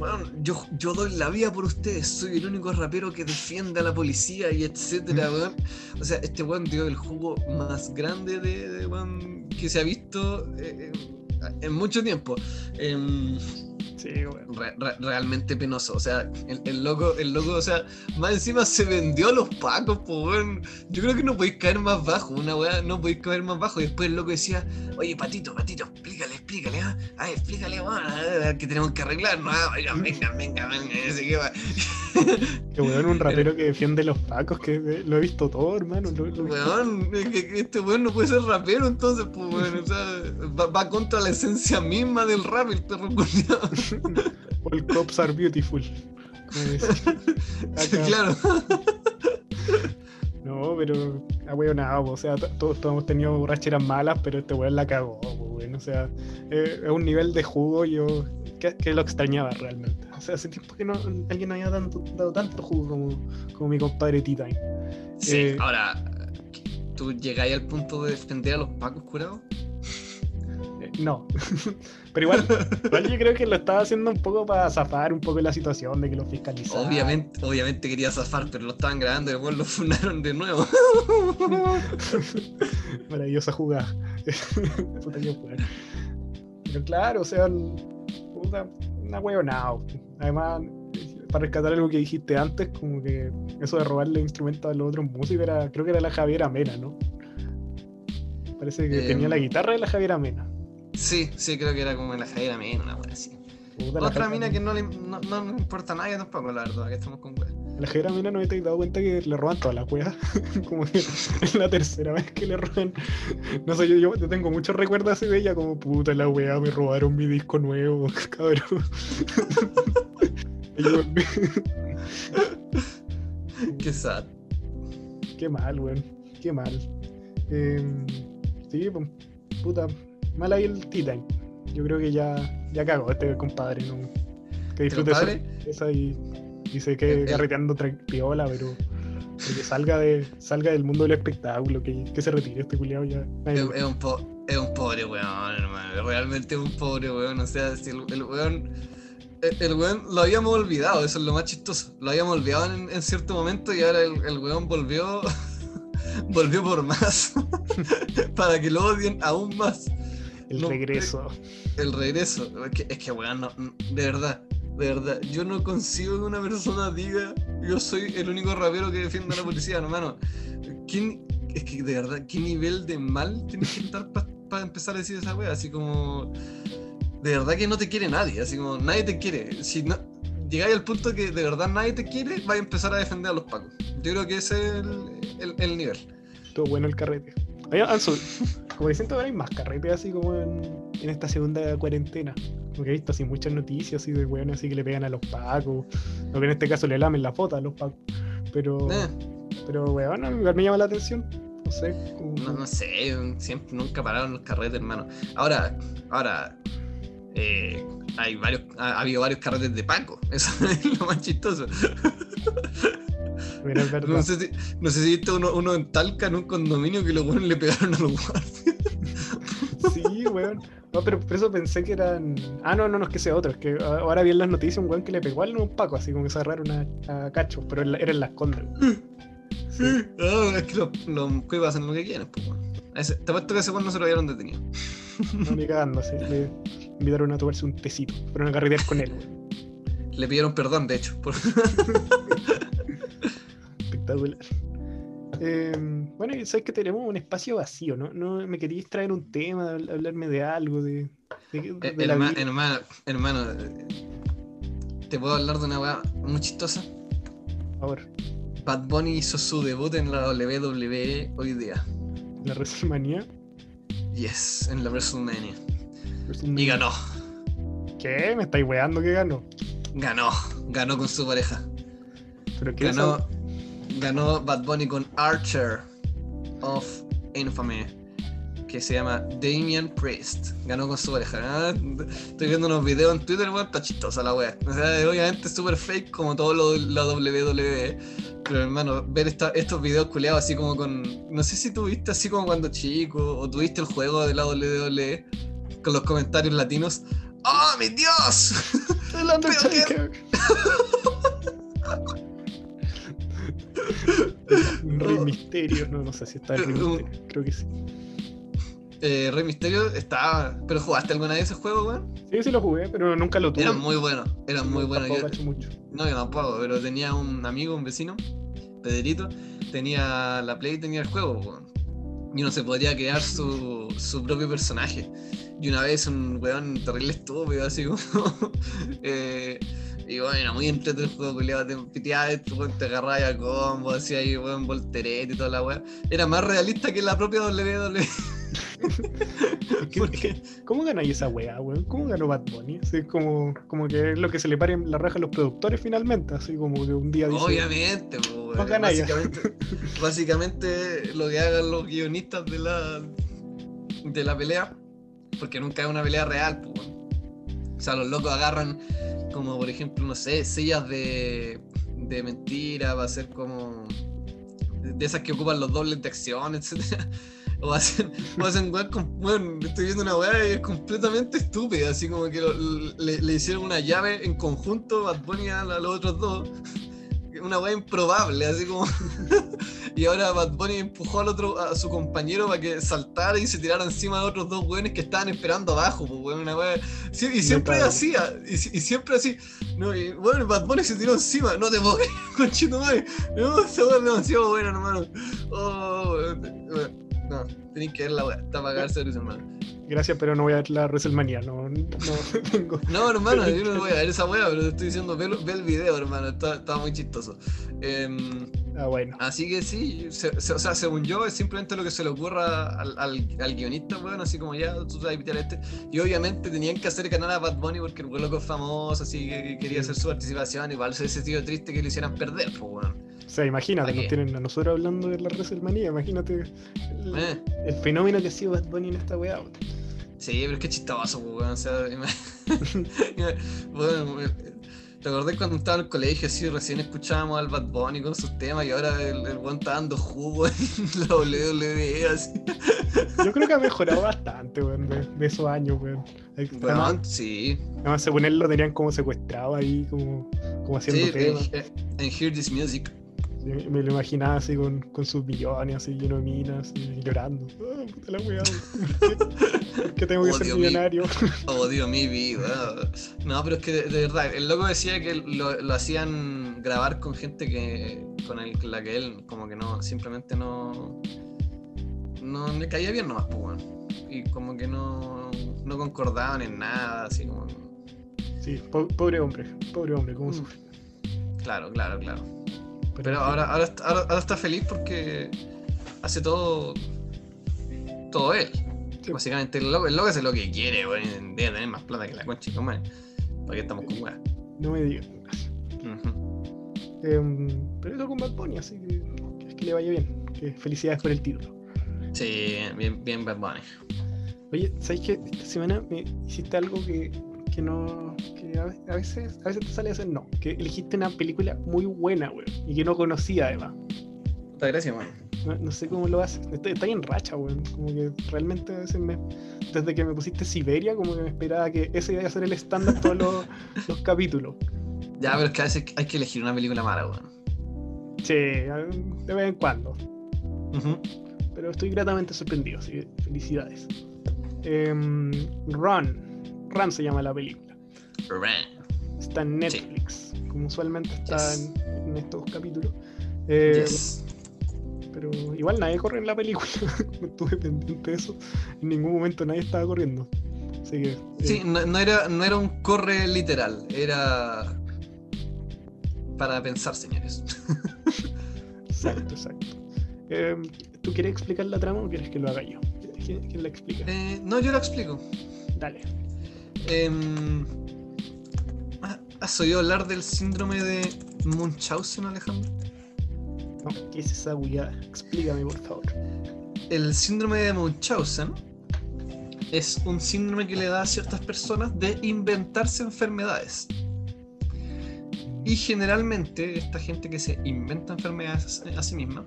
Speaker 2: Bueno, yo, yo doy la vida por ustedes, soy el único rapero que defiende a la policía y etcétera, weón. O sea, este weón dio el jugo más grande de, de weón que se ha visto eh, en, en mucho tiempo. Em, Realmente penoso. O sea, el, loco, el loco, o sea, más encima se vendió a los pacos, pues. Yo creo que no podéis caer más bajo, una weá, no podéis caer más bajo. Y después el loco decía, oye, patito, patito, explícale, explícale, ah, explícale, que tenemos que arreglar, no, ah, venga, venga, venga, así que.
Speaker 1: Que weón, un rapero que defiende los pacos, que eh, lo he visto todo, hermano. lo- lo-
Speaker 2: Weón, este weón no puede ser rapero, entonces, pues weón, o sea, va, va contra la esencia misma del rap, el perro culiao.
Speaker 1: All cops are beautiful. Eh,
Speaker 2: claro.
Speaker 1: No, pero a weón nada, o sea, todos, todos hemos tenido borracheras malas, pero este weón la cagó, weón. O sea, eh, es un nivel de jugo yo que, que lo extrañaba realmente. O sea, hace tiempo que no, alguien no había tanto- dado tanto jugo como, como mi compadre T-Time.
Speaker 2: Sí,
Speaker 1: Eh,
Speaker 2: ahora, ¿tú llegáis al punto de defender a los pacos curados?
Speaker 1: Eh, no. pero igual, igual yo creo que lo estaba haciendo un poco para zafar un poco la situación de que lo fiscalizaban.
Speaker 2: Obviamente, obviamente quería zafar, pero lo estaban grabando y después lo fundaron de nuevo.
Speaker 1: Maravillosa jugada. Pero claro, o sea, puta, una huevonada. Además, para rescatar algo que dijiste antes, como que eso de robarle instrumentos a los otros músicos era, creo que era la Javiera Mena, ¿no? Parece que
Speaker 2: Eh,
Speaker 1: tenía la guitarra de la Javiera Mena.
Speaker 2: Sí, sí, creo que era como la Javiera Mena, una wea así. Otra mina que no le, no, no importa a nadie tampoco, la verdad, que estamos con wea.
Speaker 1: La Javiera Mena no me he dado cuenta que le roban todas las weas. como que es la tercera vez que le roban. No sé, yo, tengo muchos recuerdos así de ella, como puta la wea, me robaron mi disco nuevo, cabrón. Yo,
Speaker 2: Qué sad.
Speaker 1: Qué mal, weón. Qué mal. Em, sí, pues, puta. Mal ahí el T-Time. Yo creo que ya, ya cagó este compadre, ¿no? Que disfrute cerveza y, quede
Speaker 2: el-
Speaker 1: carreteando piola, pero, que salga, de, salga del mundo del espectáculo, que, que se retire este culiado ya.
Speaker 2: Es, un po- es un pobre weón, hermano. Realmente es un pobre weón. O sea, si el, el weón. El, el weón lo habíamos olvidado, eso es lo más chistoso. Lo habíamos olvidado en, en cierto momento y ahora el, el weón volvió. volvió por más. para que lo odien aún más.
Speaker 1: el
Speaker 2: no,
Speaker 1: regreso.
Speaker 2: El regreso. Es que, es que weón, no- de verdad. De verdad, yo no consigo que una persona diga yo soy el único rapero que defiende a la policía, hermano. ¿Quién, es que de verdad, ¿qué nivel de mal tienes que estar para empezar a decir esa wea? Así como. De verdad que no te quiere nadie, así como nadie te quiere. Si no, llegáis al punto que de verdad nadie te quiere, vas a empezar a defender a los pacos. Yo creo que ese es el, el- el nivel.
Speaker 1: Todo bueno el carrete. Oye, Anso, como dicen, ahora hay más carrete así como en, en esta segunda cuarentena. Porque he visto así muchas noticias así de weones así que le pegan a los pacos. O que en este caso le lamen la foto a los pacos. Pero,
Speaker 2: Eh,
Speaker 1: pero weón, igual me llama la atención. No sé. como-
Speaker 2: no, no sé, siempre, nunca pararon los carretes, hermano. Ahora, ahora. Eh, hay varios, ha, ha habido varios carretes de Paco, eso es lo más chistoso.
Speaker 1: Es.
Speaker 2: No sé si, no sé si viste uno, uno en Talca en un condominio que los buenos le pegaron a los guardias.
Speaker 1: Sí, weón. No, pero por eso pensé que eran. Ah, no, no, no es que sea otro. Es que ahora vi en las noticias un weón que le pegó a un paco, así como que se agarraron a, a cacho. Pero era en las condes, weón. Sí.
Speaker 2: No, es que los, los hacen lo que quieren, pues, weón. Ese- Te apuesto que ese no se lo habían detenido.
Speaker 1: No, ni cagando, así. Le invitaron a tomarse un tecito. Fueron a carretear con él.
Speaker 2: Le pidieron perdón, de hecho. por-
Speaker 1: Espectacular. Eh, bueno, sabes que tenemos un espacio vacío, ¿no? no me queríais traer un tema, habl- hablarme de algo, de, de, de
Speaker 2: Eh, herma- hermano, hermano, eh, te puedo hablar de una weá muy chistosa.
Speaker 1: Por favor,
Speaker 2: Bad Bunny hizo su debut en la WWE hoy día.
Speaker 1: La WrestleMania.
Speaker 2: Yes, en la WrestleMania. Y ganó.
Speaker 1: ¿Qué? ¿Me estáis weando que ganó?
Speaker 2: Ganó. Ganó con su pareja.
Speaker 1: ¿Pero qué es
Speaker 2: Ganó,
Speaker 1: eso?
Speaker 2: ganó Bad Bunny con Archer of Infamy, que se llama Damian Priest. Ganó con su pareja. Ah, Estoy viendo unos videos en Twitter, weón, está chistosa la wea. O sea, obviamente es súper fake como todo lo la WWE. Pero hermano, ver esta- estos videos culeados así como con. No sé si tuviste así como cuando chico, o tuviste el juego de la WWE con los comentarios latinos. ¡Oh, mi Dios!
Speaker 1: El Undertaker. Un Rey. Misterio, no, no sé si está el Rey. Misterio, creo que sí.
Speaker 2: Eh, Rey Misterio estaba. ¿Pero jugaste alguna vez ese juego, weón?
Speaker 1: Sí, sí lo jugué, pero nunca lo tuve.
Speaker 2: Era muy bueno, era muy bueno.
Speaker 1: Tampoco
Speaker 2: Yo,
Speaker 1: mucho.
Speaker 2: no, yo tampoco, pero tenía un amigo, un vecino, Pedrito, tenía la Play y tenía el juego, weón. Y uno se podría crear su, su propio personaje. Y una vez un weón terrible estúpido, así como. eh, y bueno, era muy entretenido el juego, culiado, te piteaba esto, weón, te agarraba a combo, hacía ahí, weón, volterete y toda la weá. Era más realista que la propia WWE.
Speaker 1: ¿Qué-
Speaker 2: Porque-
Speaker 1: ¿Cómo ganáis esa weá, weón? ¿Cómo ganó Bad Bunny? Así como, como que es lo que se le pare en la raja a los productores finalmente. Así como que un día dice.
Speaker 2: Obviamente, po, weón.
Speaker 1: No ganáis.
Speaker 2: básicamente, básicamente lo que hagan los guionistas de la de la pelea, porque nunca es una pelea real, po, weón. O sea, los locos agarran como por ejemplo, no sé, sillas de, de mentira, va a ser como de esas que ocupan los dobles de acción, etcétera. O hacen, o hacen weas con. Bueno, estoy viendo una weá y es completamente estúpida. Así como que lo- le, le hicieron una llave en conjunto Bad Bunny a, los otros dos. Una weá improbable, así como. y ahora Bad Bunny empujó al otro, a su compañero para que saltara y se tirara encima de otros dos weones que estaban esperando abajo, pues weón, una weá. Sí, y siempre
Speaker 1: cago.
Speaker 2: hacía, y, si- y siempre así. No, y bueno, Bad Bunny se tiró encima, no te puedo creer, conchito madre. No, esa weá demasiado buena, hermano. Oh, weón. No, tenéis que ver la weá, está para cagarse de hermano.
Speaker 1: Gracias, pero no voy a ver la WrestleMania. No, no tengo.
Speaker 2: No, hermano, yo no voy a ver esa weá, pero te estoy diciendo, ve, ve el video, hermano, está, está muy chistoso. Em,
Speaker 1: Ah, bueno.
Speaker 2: así que sí, se- se- o sea, según yo, es simplemente lo que se le ocurra al, al, al guionista, weón, así como ya, tú sabes pitear este. Y obviamente tenían que hacer ganar a Bad Bunny porque el loco es famoso, así que quería hacer su participación. Igual se ese tío triste que lo hicieran perder, pues, weón.
Speaker 1: O sea, imagínate,
Speaker 2: ¿Para
Speaker 1: nos tienen a nosotros hablando de la WrestleMania. Imagínate el,
Speaker 2: Eh.
Speaker 1: el fenómeno que ha sido Bad Bunny en esta weá.
Speaker 2: Sí, pero es que chistoso, weón. O sea, bueno, ¿te acordás cuando estaba en el colegio así recién escuchábamos al Bad Bunny con sus temas y ahora el, el weón está dando jugo en la WWE así?
Speaker 1: Yo creo que ha mejorado bastante, weón, de, de esos años, weón. Además,
Speaker 2: Bueno, sí.
Speaker 1: además, según él lo tenían como secuestrado ahí, como, como haciendo
Speaker 2: Sí,
Speaker 1: temas.
Speaker 2: en, en Hear This Music.
Speaker 1: Me lo imaginaba así con, con sus millones, así lleno de minas, y llorando. Ah, puta la weá, weón. ¿Por qué- ¿Por qué tengo que
Speaker 2: Oh,
Speaker 1: ser millonario?
Speaker 2: Oh, Dios mi vida. No, pero es que de, de verdad, el loco decía que lo, lo hacían grabar con gente que con el, la que él como que no, simplemente no no le caía bien nomás, pues weón. Y como que no, no concordaban en nada, así como...
Speaker 1: Sí, po- pobre hombre, pobre hombre, cómo
Speaker 2: Mm.
Speaker 1: sufre.
Speaker 2: Claro, claro, claro.
Speaker 1: Pero,
Speaker 2: ahora, ahora, está- ahora, ahora está feliz porque hace todo todo él.
Speaker 1: Sí.
Speaker 2: Básicamente el loco, el loco hace lo que quiere, weón. Debe tener más plata que la concha, ¿no, man? ¿Para qué estamos con weá?
Speaker 1: No me digas. Em, pero eso con Bad Bunny, así que, que, que le vaya bien. Que felicidades por el título.
Speaker 2: Sí, bien, bien Bad Bunny.
Speaker 1: Oye, ¿sabes qué? Esta semana me hiciste algo que, que no. que a, ve- a veces, a veces te sale a hacer no. Que elegiste una película muy buena, weón. Y que no conocía además.
Speaker 2: Muchas gracias, man.
Speaker 1: No, no sé cómo lo haces. Estoy, estoy en racha, weón. Como que realmente a veces me. Desde que me pusiste Siberia, como que me esperaba que ese iba a ser el estándar todos los, los capítulos.
Speaker 2: Ya, pero es que a veces hay que elegir una película mala, weón.
Speaker 1: Sí, de vez en cuando. Pero estoy gratamente sorprendido, así que felicidades. Em, Run, Run se llama la película.
Speaker 2: Ran.
Speaker 1: Está en Netflix, como usualmente está
Speaker 2: Yes.
Speaker 1: en, en estos capítulos. Eh,
Speaker 2: Yes.
Speaker 1: Pero igual nadie corre en la película. No Estuve pendiente de eso. En ningún momento nadie estaba corriendo. Así que. eh,
Speaker 2: Sí, no, no era, no era un corre literal, era para pensar, señores.
Speaker 1: Exacto, exacto. Em, ¿Tú quieres explicar la trama o quieres que lo haga yo? ¿Quién, quién la explica?
Speaker 2: Eh, no, yo lo explico.
Speaker 1: Dale.
Speaker 2: Em, ¿Has oído hablar del síndrome de Munchausen, Alejandro?
Speaker 1: No, ¿qué es esa bullada? Explícame, por favor.
Speaker 2: El síndrome de Munchausen es un síndrome que le da a ciertas personas de inventarse enfermedades. Y generalmente esta gente que se inventa enfermedades a sí misma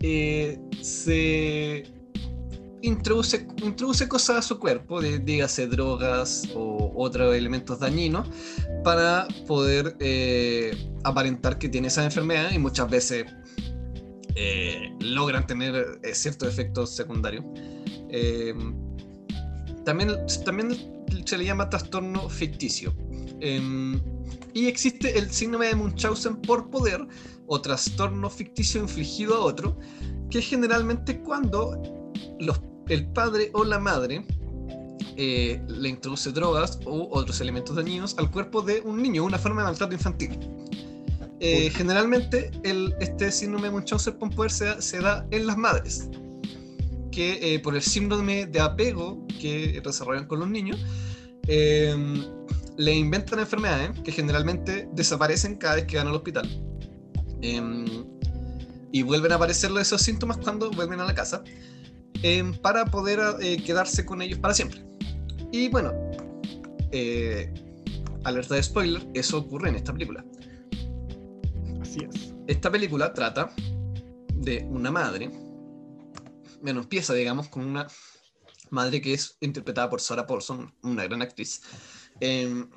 Speaker 2: eh, se introduce, introduce cosas a su cuerpo, dígase drogas o otros elementos dañinos, para poder eh, aparentar que tiene esa enfermedad y muchas veces eh, logran tener eh, ciertos efectos secundarios. También, también se le llama trastorno ficticio. Eh, y existe el síndrome de Munchausen por poder o trastorno ficticio infligido a otro, que generalmente cuando los- el padre o la madre eh, le introduce drogas u otros elementos dañinos al cuerpo de un niño, una forma de maltrato infantil. Eh, generalmente el, este síndrome de Munchausen por poder se da, se da en las madres. que eh, por el síndrome de apego que desarrollan con los niños, eh, le inventan enfermedades que generalmente desaparecen cada vez que van al hospital. Em, y vuelven a aparecer esos síntomas cuando vuelven a la casa em, para poder eh, quedarse con ellos para siempre. Y bueno, eh, alerta de spoiler, eso ocurre en esta película.
Speaker 1: Así es.
Speaker 2: Esta película trata de una madre, bueno, empieza, digamos, con una madre que es interpretada por Sarah Paulson, una gran actriz, em,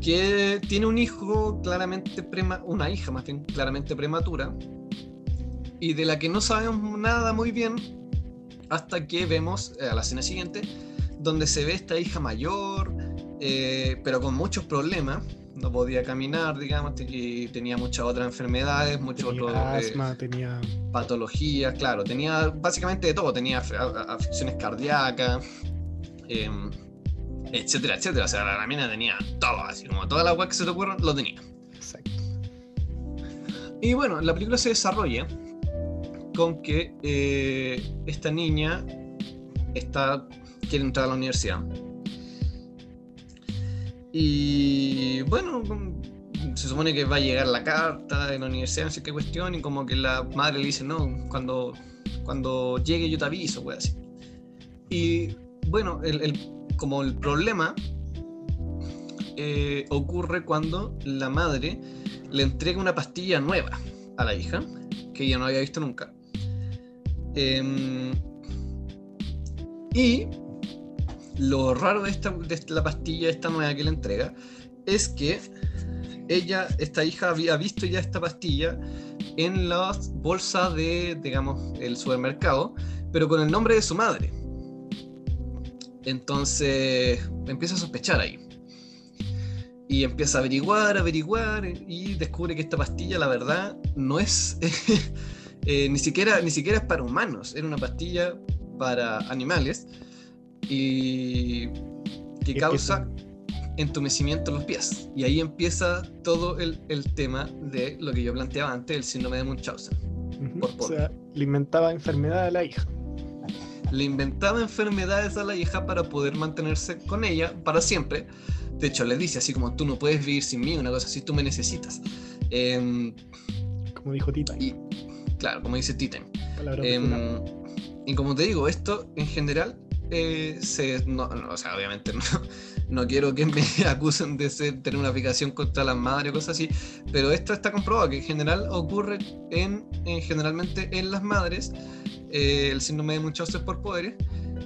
Speaker 2: que tiene un hijo claramente prema, una hija más bien claramente prematura, y de la que no sabemos nada muy bien hasta que vemos eh, a la escena siguiente, donde se ve esta hija mayor, eh, pero con muchos problemas. No podía caminar, digamos, y tenía muchas otras enfermedades, muchos
Speaker 1: Tenía
Speaker 2: otros eh,
Speaker 1: asma, tenía.
Speaker 2: patologías, claro, tenía básicamente de todo, tenía afecciones cardíacas, em, etcétera, etcétera. O sea, la, la mina tenía todo, así como toda la agua que se te ocurra, lo tenía.
Speaker 1: Exacto.
Speaker 2: Y bueno, la película se desarrolla con que eh, esta niña está, quiere entrar a la universidad. Y bueno, se supone que va a llegar la carta de la universidad, no sé qué cuestión, y como que la madre le dice, no, cuando, cuando llegue yo te aviso, wey, así. Y bueno, el, como el problema eh, ocurre cuando la madre le entrega una pastilla nueva a la hija, que ella no había visto nunca. Em, y lo raro de, esta, de la pastilla esta nueva que le entrega es que ella, esta hija había visto ya esta pastilla en las bolsas de, digamos, el supermercado, pero con el nombre de su madre. Entonces empieza a sospechar ahí. Y empieza a averiguar, averiguar, y descubre que esta pastilla, la verdad, no es. eh, ni, siquiera, ni siquiera es para humanos, era una pastilla para animales. Y que causa entumecimiento en los pies. Y ahí empieza todo el, el tema de lo que yo planteaba antes, el síndrome de Munchausen.
Speaker 1: Ujú.
Speaker 2: Por
Speaker 1: O sea, le inventaba enfermedad a la hija.
Speaker 2: Le inventaba enfermedades a la hija para poder mantenerse con ella para siempre. De hecho, le dice así como tú no puedes vivir sin mí, una cosa así, tú me necesitas. Em,
Speaker 1: Como dijo Tita.
Speaker 2: y claro, como dice Titan.
Speaker 1: Palabra
Speaker 2: Em, y como te digo, esto en general eh, se, no, no, o sea, obviamente no, no quiero que me acusen de ser, tener una aplicación contra las madres o cosas así, pero esto está comprobado que en general ocurre en, en generalmente en las madres eh, el síndrome de Munchausen por poderes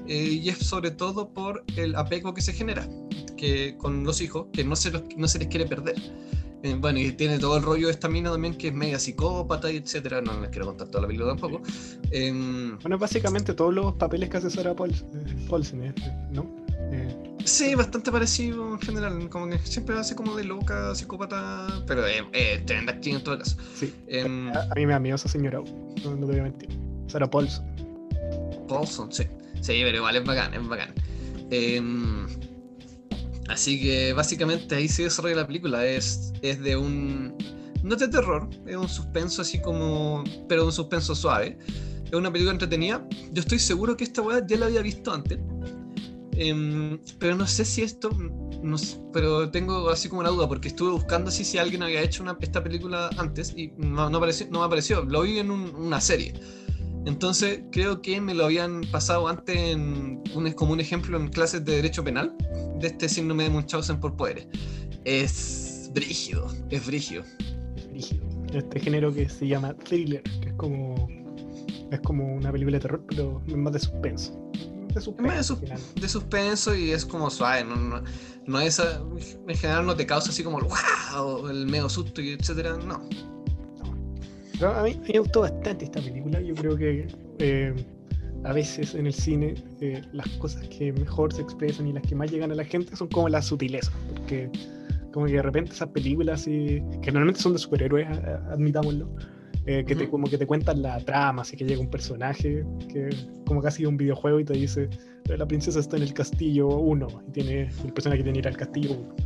Speaker 2: eh, y es sobre todo por el apego que se genera que, con los hijos que no se, los- no se les quiere perder. Eh, bueno, y tiene todo el rollo de esta mina también que es media psicópata y etcétera. No les quiero contar toda la película tampoco. Em,
Speaker 1: Bueno, básicamente todos los papeles que hace Sarah Paul- eh, Paulson, eh, ¿no?
Speaker 2: Sí, bastante parecido en general, como que siempre hace como de loca, psicópata, pero eh, tremenda actriz en todo caso.
Speaker 1: sí.
Speaker 2: Em,
Speaker 1: A, a mí me da miedo esa señora. No, no te voy a mentir. Sarah Paulson.
Speaker 2: Paulson, sí. Sí, pero igual es bacán, es bacán. Em, así que básicamente ahí se desarrolla la película, es, es de un... No es de terror, es un suspenso así como... pero un suspenso suave. Es una película entretenida. Yo estoy seguro que esta weá ya la había visto antes. Em, pero no sé si esto... No sé, pero tengo así como una duda porque estuve buscando así si alguien había hecho una- esta película antes y no, no, apareció- no me apareció. Lo vi en un- una serie. Entonces creo que me lo habían pasado antes en un, como un ejemplo en clases de derecho penal de este síndrome de Munchausen por poderes. Es brígido, es brígido.
Speaker 1: rígido. Este género que se llama thriller, que es como es como una película de terror, pero es más de suspenso. De suspenso.
Speaker 2: más de
Speaker 1: final.
Speaker 2: De suspenso y es como suave, no, no, no es en general no te causa así como el wow, el medio susto y etcétera, no.
Speaker 1: Pero a mí me gustó bastante esta película. Yo creo que eh, a veces en el cine eh, las cosas que mejor se expresan y las que más llegan a la gente son como las sutilezas. Porque como que de repente esas películas, así, que normalmente son de superhéroes, a- a- admitámoslo, eh, que te,
Speaker 2: Ujú.
Speaker 1: como que te cuentan la trama, así que llega un personaje que como casi un videojuego y te dice, la princesa está en el castillo 1 y tiene el personaje tiene que ir al castillo 1.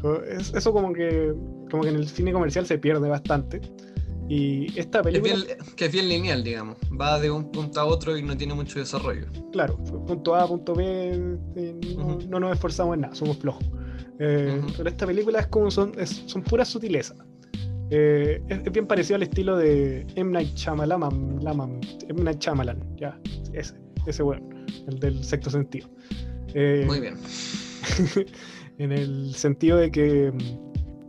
Speaker 1: Co- es- Eso como que, como que en el cine comercial se pierde bastante. Y esta
Speaker 2: Es
Speaker 1: película,
Speaker 2: bien, que es bien lineal, digamos. Va de un punto a otro y no tiene mucho desarrollo.
Speaker 1: claro, punto A, punto B, eh, no, no nos esforzamos en nada, somos flojos. Eh. Pero esta película es como son, es- son puras sutilezas. Eh, es, es bien parecido al estilo de M. Night Shyamalan, Laman- M. Night Shyamalan, ya, ese, ese weón, el del sexto sentido.
Speaker 2: Muy bien.
Speaker 1: en el sentido de que,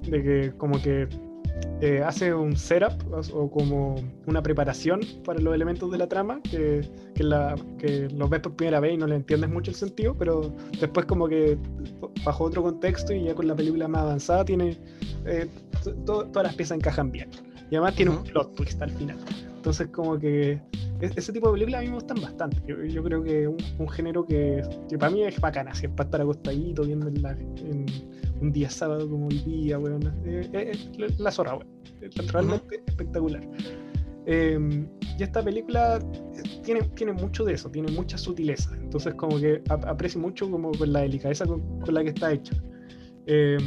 Speaker 1: de que como que eh, hace un setup o, como una preparación para los elementos de la trama que, que, la, que los ves por primera vez y no le entiendes mucho el sentido, pero después como que bajo otro contexto y ya con la película más avanzada tiene eh, to- to- todas las piezas encajan bien y además tiene un
Speaker 2: Ujú.
Speaker 1: plot twist al final. Entonces como que es- ese tipo de películas a mí me gustan bastante. Yo, yo creo que un, un género que, que para mí es bacana, así es para estar acostadito viendo en, la- en un día sábado como hoy día, weón. Eh, eh, la- zorra, weón. Eh, Realmente espectacular. Eh, y esta película eh, tiene, tiene mucho de eso, tiene mucha sutileza. Entonces como que ap- aprecio mucho como con la delicadeza con, con la que está hecha. Eh,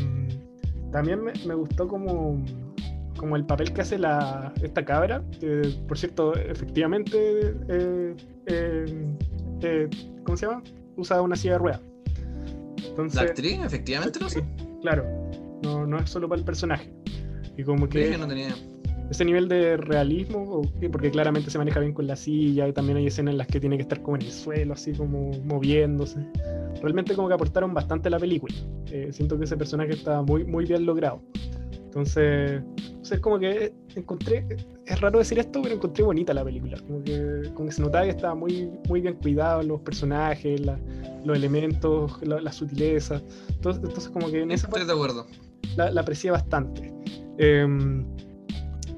Speaker 1: también me, me gustó como, como el papel que hace la, esta cabra, que por cierto, efectivamente, eh, ¿cómo se llama? Usa una silla de ruedas. Entonces,
Speaker 2: La actriz, efectivamente lo sé.
Speaker 1: Claro, no, no es solo para el personaje. Y como que
Speaker 2: no tenía.
Speaker 1: ese nivel de realismo, porque claramente se maneja bien con la silla, y también hay escenas en las que tiene que estar como en el suelo, así como moviéndose. Realmente como que aportaron bastante a la película. Eh, siento que ese personaje está muy, muy bien logrado. Entonces, o sea, es como que encontré, es raro decir esto, pero encontré bonita la película. Como que, como que se notaba que estaba muy, muy bien cuidado los personajes, la- los elementos, la, la sutileza. Entonces, entonces como que en esa
Speaker 2: Estoy de acuerdo.
Speaker 1: la, la aprecié bastante. Eh,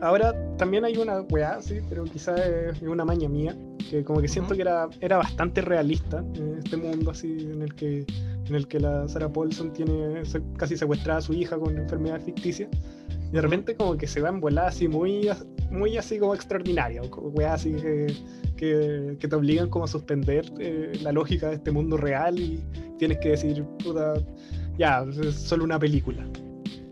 Speaker 1: ahora también hay una weá, sí, pero quizás es una maña mía, que como que siento que era, era bastante realista en este mundo así en el que en el que la Sarah Paulson tiene casi secuestrada a su hija con enfermedad ficticia y de repente como que se va en volada así muy muy así como extraordinaria weá así que, que, que te obligan como a suspender eh, la lógica de este mundo real y tienes que decir puta ya es solo una película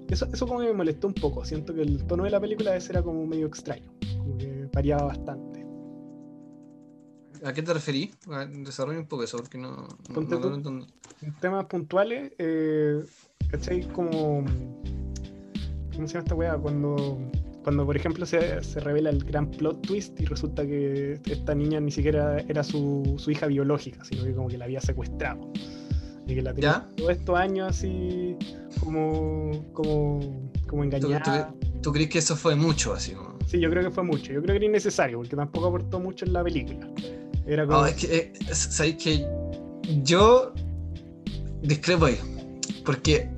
Speaker 1: eso, eso como que me molestó un poco. Siento que el tono de la película a veces era como medio extraño. Como que variaba bastante.
Speaker 2: ¿A qué te referí? Desarrolla un poco eso, porque no, no, no entiendo.
Speaker 1: En temas puntuales, eh, ¿cachai? Como. ¿Cómo se llama esta weá? Cuando, cuando por ejemplo, se, se revela el gran plot twist y resulta que esta niña ni siquiera era su, su hija biológica, sino que como que la había secuestrado. Y que la tenía todos estos años así como, como, como
Speaker 2: ¿Tú,
Speaker 1: engañada.
Speaker 2: tú- tú crees que eso fue mucho, así como?
Speaker 1: Sí, yo creo que fue mucho. Yo creo que era innecesario porque tampoco aportó mucho en la película. Era como.
Speaker 2: No, es que, eh, ¿sabéis que yo discrepo ahí? Porque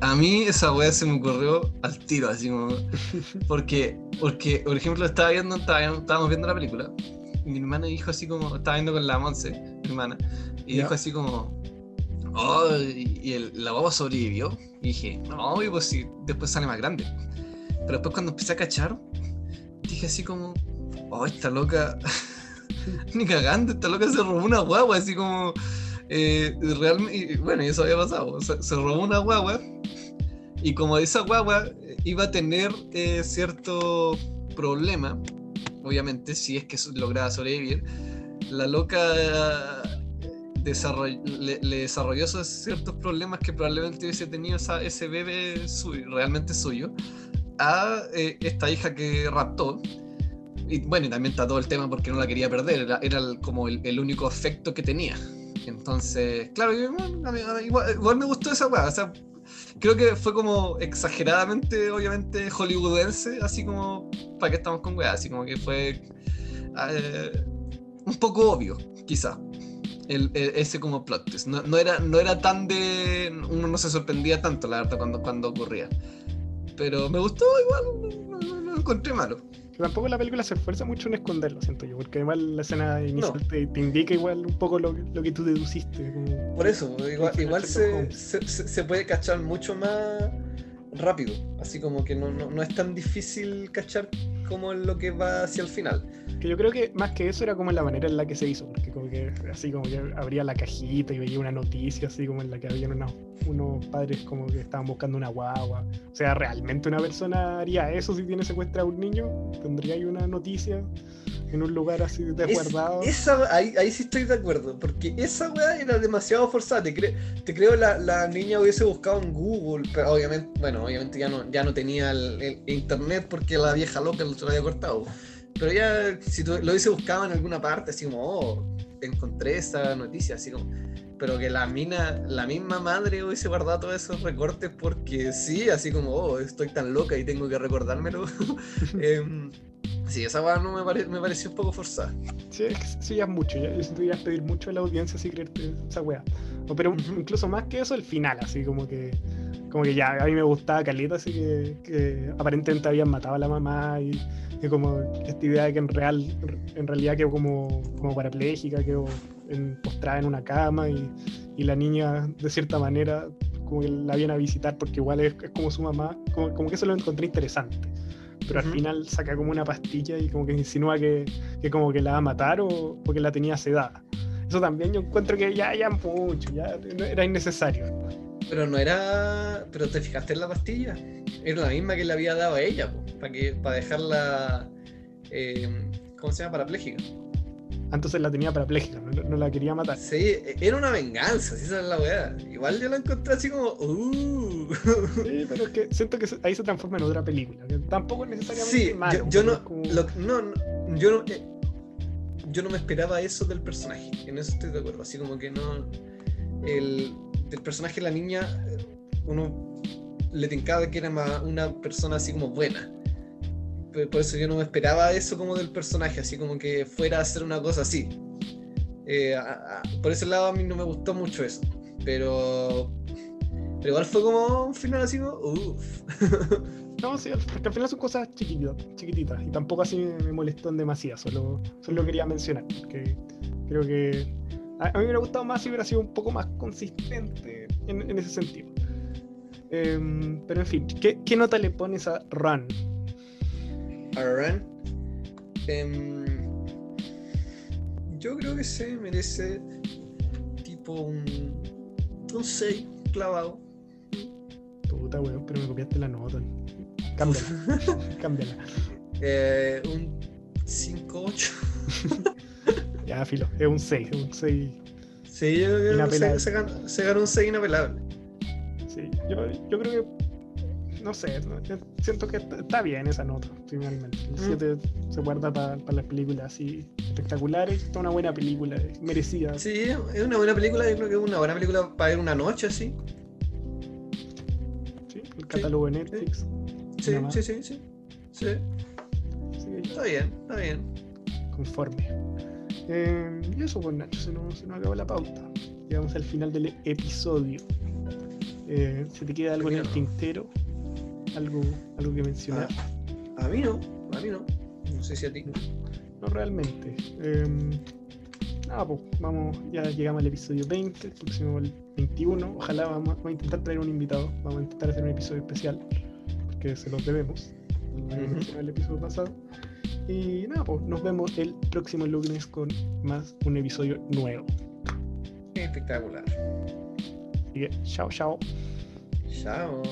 Speaker 2: a mí esa weá se me ocurrió al tiro, así como. Porque, porque por ejemplo, estaba viendo, estaba- estábamos viendo la película. Y mi hermana dijo así como. Estaba viendo con la Monse, mi hermana. Y dijo así como. Oh, y el, la guagua sobrevivió. Y dije, no, y pues sí, después sale más grande. Pero después cuando empecé a cachar, dije así como. Oh, esta loca. Ni cagando, esta loca se robó una guagua, así como. Eh, bueno, y eso había pasado. Se, se robó una guagua. Y como esa guagua eh, iba a tener eh, cierto problema, obviamente, si es que lograba sobrevivir, la loca desarroll- le, le desarrolló esos ciertos problemas que probablemente hubiese tenido esa- ese bebé suyo, realmente suyo a eh, esta hija que raptó. Y bueno, y también está todo el tema porque no la quería perder, era, era el- como el, el único afecto que tenía. Entonces, claro, igual, me gustó esa weá. Creo que fue como exageradamente, obviamente, hollywoodense, así como, ¿para qué estamos con weá? Así como que fue eh, un poco obvio, quizá. El, ese como plot twist. No, era, no era tan de. Uno no se sorprendía tanto, la verdad, cuando, cuando ocurría. Pero me gustó igual, no lo encontré malo.
Speaker 1: Tampoco la película se esfuerza mucho en esconderlo, siento yo. Porque además la escena inicial
Speaker 2: No.
Speaker 1: te, te indica igual un poco lo, lo que tú deduciste. como-
Speaker 3: Por eso, igual, igual se- se puede cachar mucho más rápido. Así como que no, no- no es tan difícil cachar como lo que va hacia el final.
Speaker 1: Que yo creo que más que eso era como la manera en la que se hizo. Porque como que así como que abría la cajita y veía una noticia, así como en la que había unos unos padres como que estaban buscando una guagua. O sea, ¿realmente una persona haría eso si tiene secuestrado a un niño? ¿Tendría ahí una noticia en un lugar así
Speaker 2: Es-
Speaker 1: desguardado?
Speaker 2: esa, ahí, ahí sí estoy de acuerdo, porque esa weá era demasiado forzada. Te, cre- te creo la, la niña hubiese buscado en Google, pero obviamente, bueno, obviamente ya no, ya no tenía el, el internet porque la vieja loca se lo había cortado. Pero ya, si tú lo hubiese buscado en alguna parte, así como, oh, encontré esa noticia, así como. Pero que la mina, la misma madre hubiese guardado todos esos recortes porque sí, así como, oh, estoy tan loca y tengo que recordármelo. Em, sí, esa weá no me, pare- me pareció un poco forzada.
Speaker 1: Sí, es que eso ya es mucho. Ya, eso tú ya es pedir mucho a la audiencia si creerte esa wea. O, pero
Speaker 2: Ujú.
Speaker 1: incluso más que eso, el final, así como que. Como que ya, a mí me gustaba Caleta, así que, que aparentemente habían matado a la mamá y, y como esta idea de que en real en realidad quedó como, como parapléjica, quedó en- postrada en una cama y, y la niña de cierta manera como que la viene a visitar porque igual es, es como su mamá, como, como que eso lo encontré interesante. Pero al final saca como una pastilla y como que insinúa que, que como que la va a matar o porque la tenía sedada. Eso también yo encuentro que ya, ya mucho, ya era innecesario.
Speaker 2: Pero no era. Pero te fijaste en la pastilla. Era la misma que le había dado a ella, para que para dejarla. eh, ¿Cómo se llama? Parapléjica.
Speaker 1: Entonces la tenía parapléjica, no, no la quería matar.
Speaker 2: Sí, e- era una venganza, si esa es la weá. Igual yo la encontré así como. Uh.
Speaker 1: Sí, pero es que siento que ahí se transforma en otra película. tampoco es necesariamente
Speaker 2: Sí,
Speaker 1: malo,
Speaker 2: yo, no,
Speaker 1: como-
Speaker 2: lo- no, no, yo no, eh, yo no me esperaba eso del personaje. En eso estoy de acuerdo. Así como que no, el del personaje de la niña, eh, uno le tincaba que era más una persona así como buena. Por eso yo no me esperaba eso como del personaje, así como que fuera a hacer una cosa así. Eh, a- a- por ese lado a mí no me gustó mucho eso. Pero, pero igual fue como un final así como, uff.
Speaker 1: No, sí, porque al final son cosas chiquititas, chiquititas y tampoco así me molestó en demasía, solo, solo quería mencionar, porque creo que a, a mí me hubiera gustado más si hubiera sido un poco más consistente en, en ese sentido. Em, pero en fin, ¿qué, qué nota le pones a Run?
Speaker 2: a Ran. Em, yo creo que se merece tipo un, un 6 clavado.
Speaker 1: Puta, weón, pero me copiaste la nota. Cámbiala, cámbiala.
Speaker 2: Eh, un 5-8.
Speaker 1: Ya, filo, es un 6, es un 6.
Speaker 2: Sí, yo creo que se, ganó, se ganó un 6 inapelable.
Speaker 1: Sí, yo, yo creo que, no sé, no, siento que está, bien esa nota, finalmente. El
Speaker 2: Mm.
Speaker 1: 7 se guarda para las películas así espectaculares, está una buena película, es merecida.
Speaker 2: Sí, es una buena película. Yo creo que es una buena película para ver una noche así.
Speaker 1: ¿sí? El catálogo de Netflix.
Speaker 2: Sí, sí, sí. Sí, Sí, está bien, está bien.
Speaker 1: conforme. Eh, y eso, pues Nacho, se nos, se nos acabó la pauta. Llegamos al final del episodio. Eh, ¿Se te queda algo en el tintero? ¿Algo, algo que mencionar?
Speaker 2: A mí no, a mí no. No sé si a ti.
Speaker 1: No realmente. Eh, nada, pues vamos, ya llegamos al episodio 20, el próximo el 21. Ojalá vamos, vamos a intentar traer un invitado. Vamos a intentar hacer un episodio especial, porque se los debemos.
Speaker 2: Ujú.
Speaker 1: mencionado en el episodio pasado. Y nada, pues nos vemos el próximo lunes con más un episodio nuevo.
Speaker 2: Espectacular.
Speaker 1: Que, chao, chao.
Speaker 2: Chao.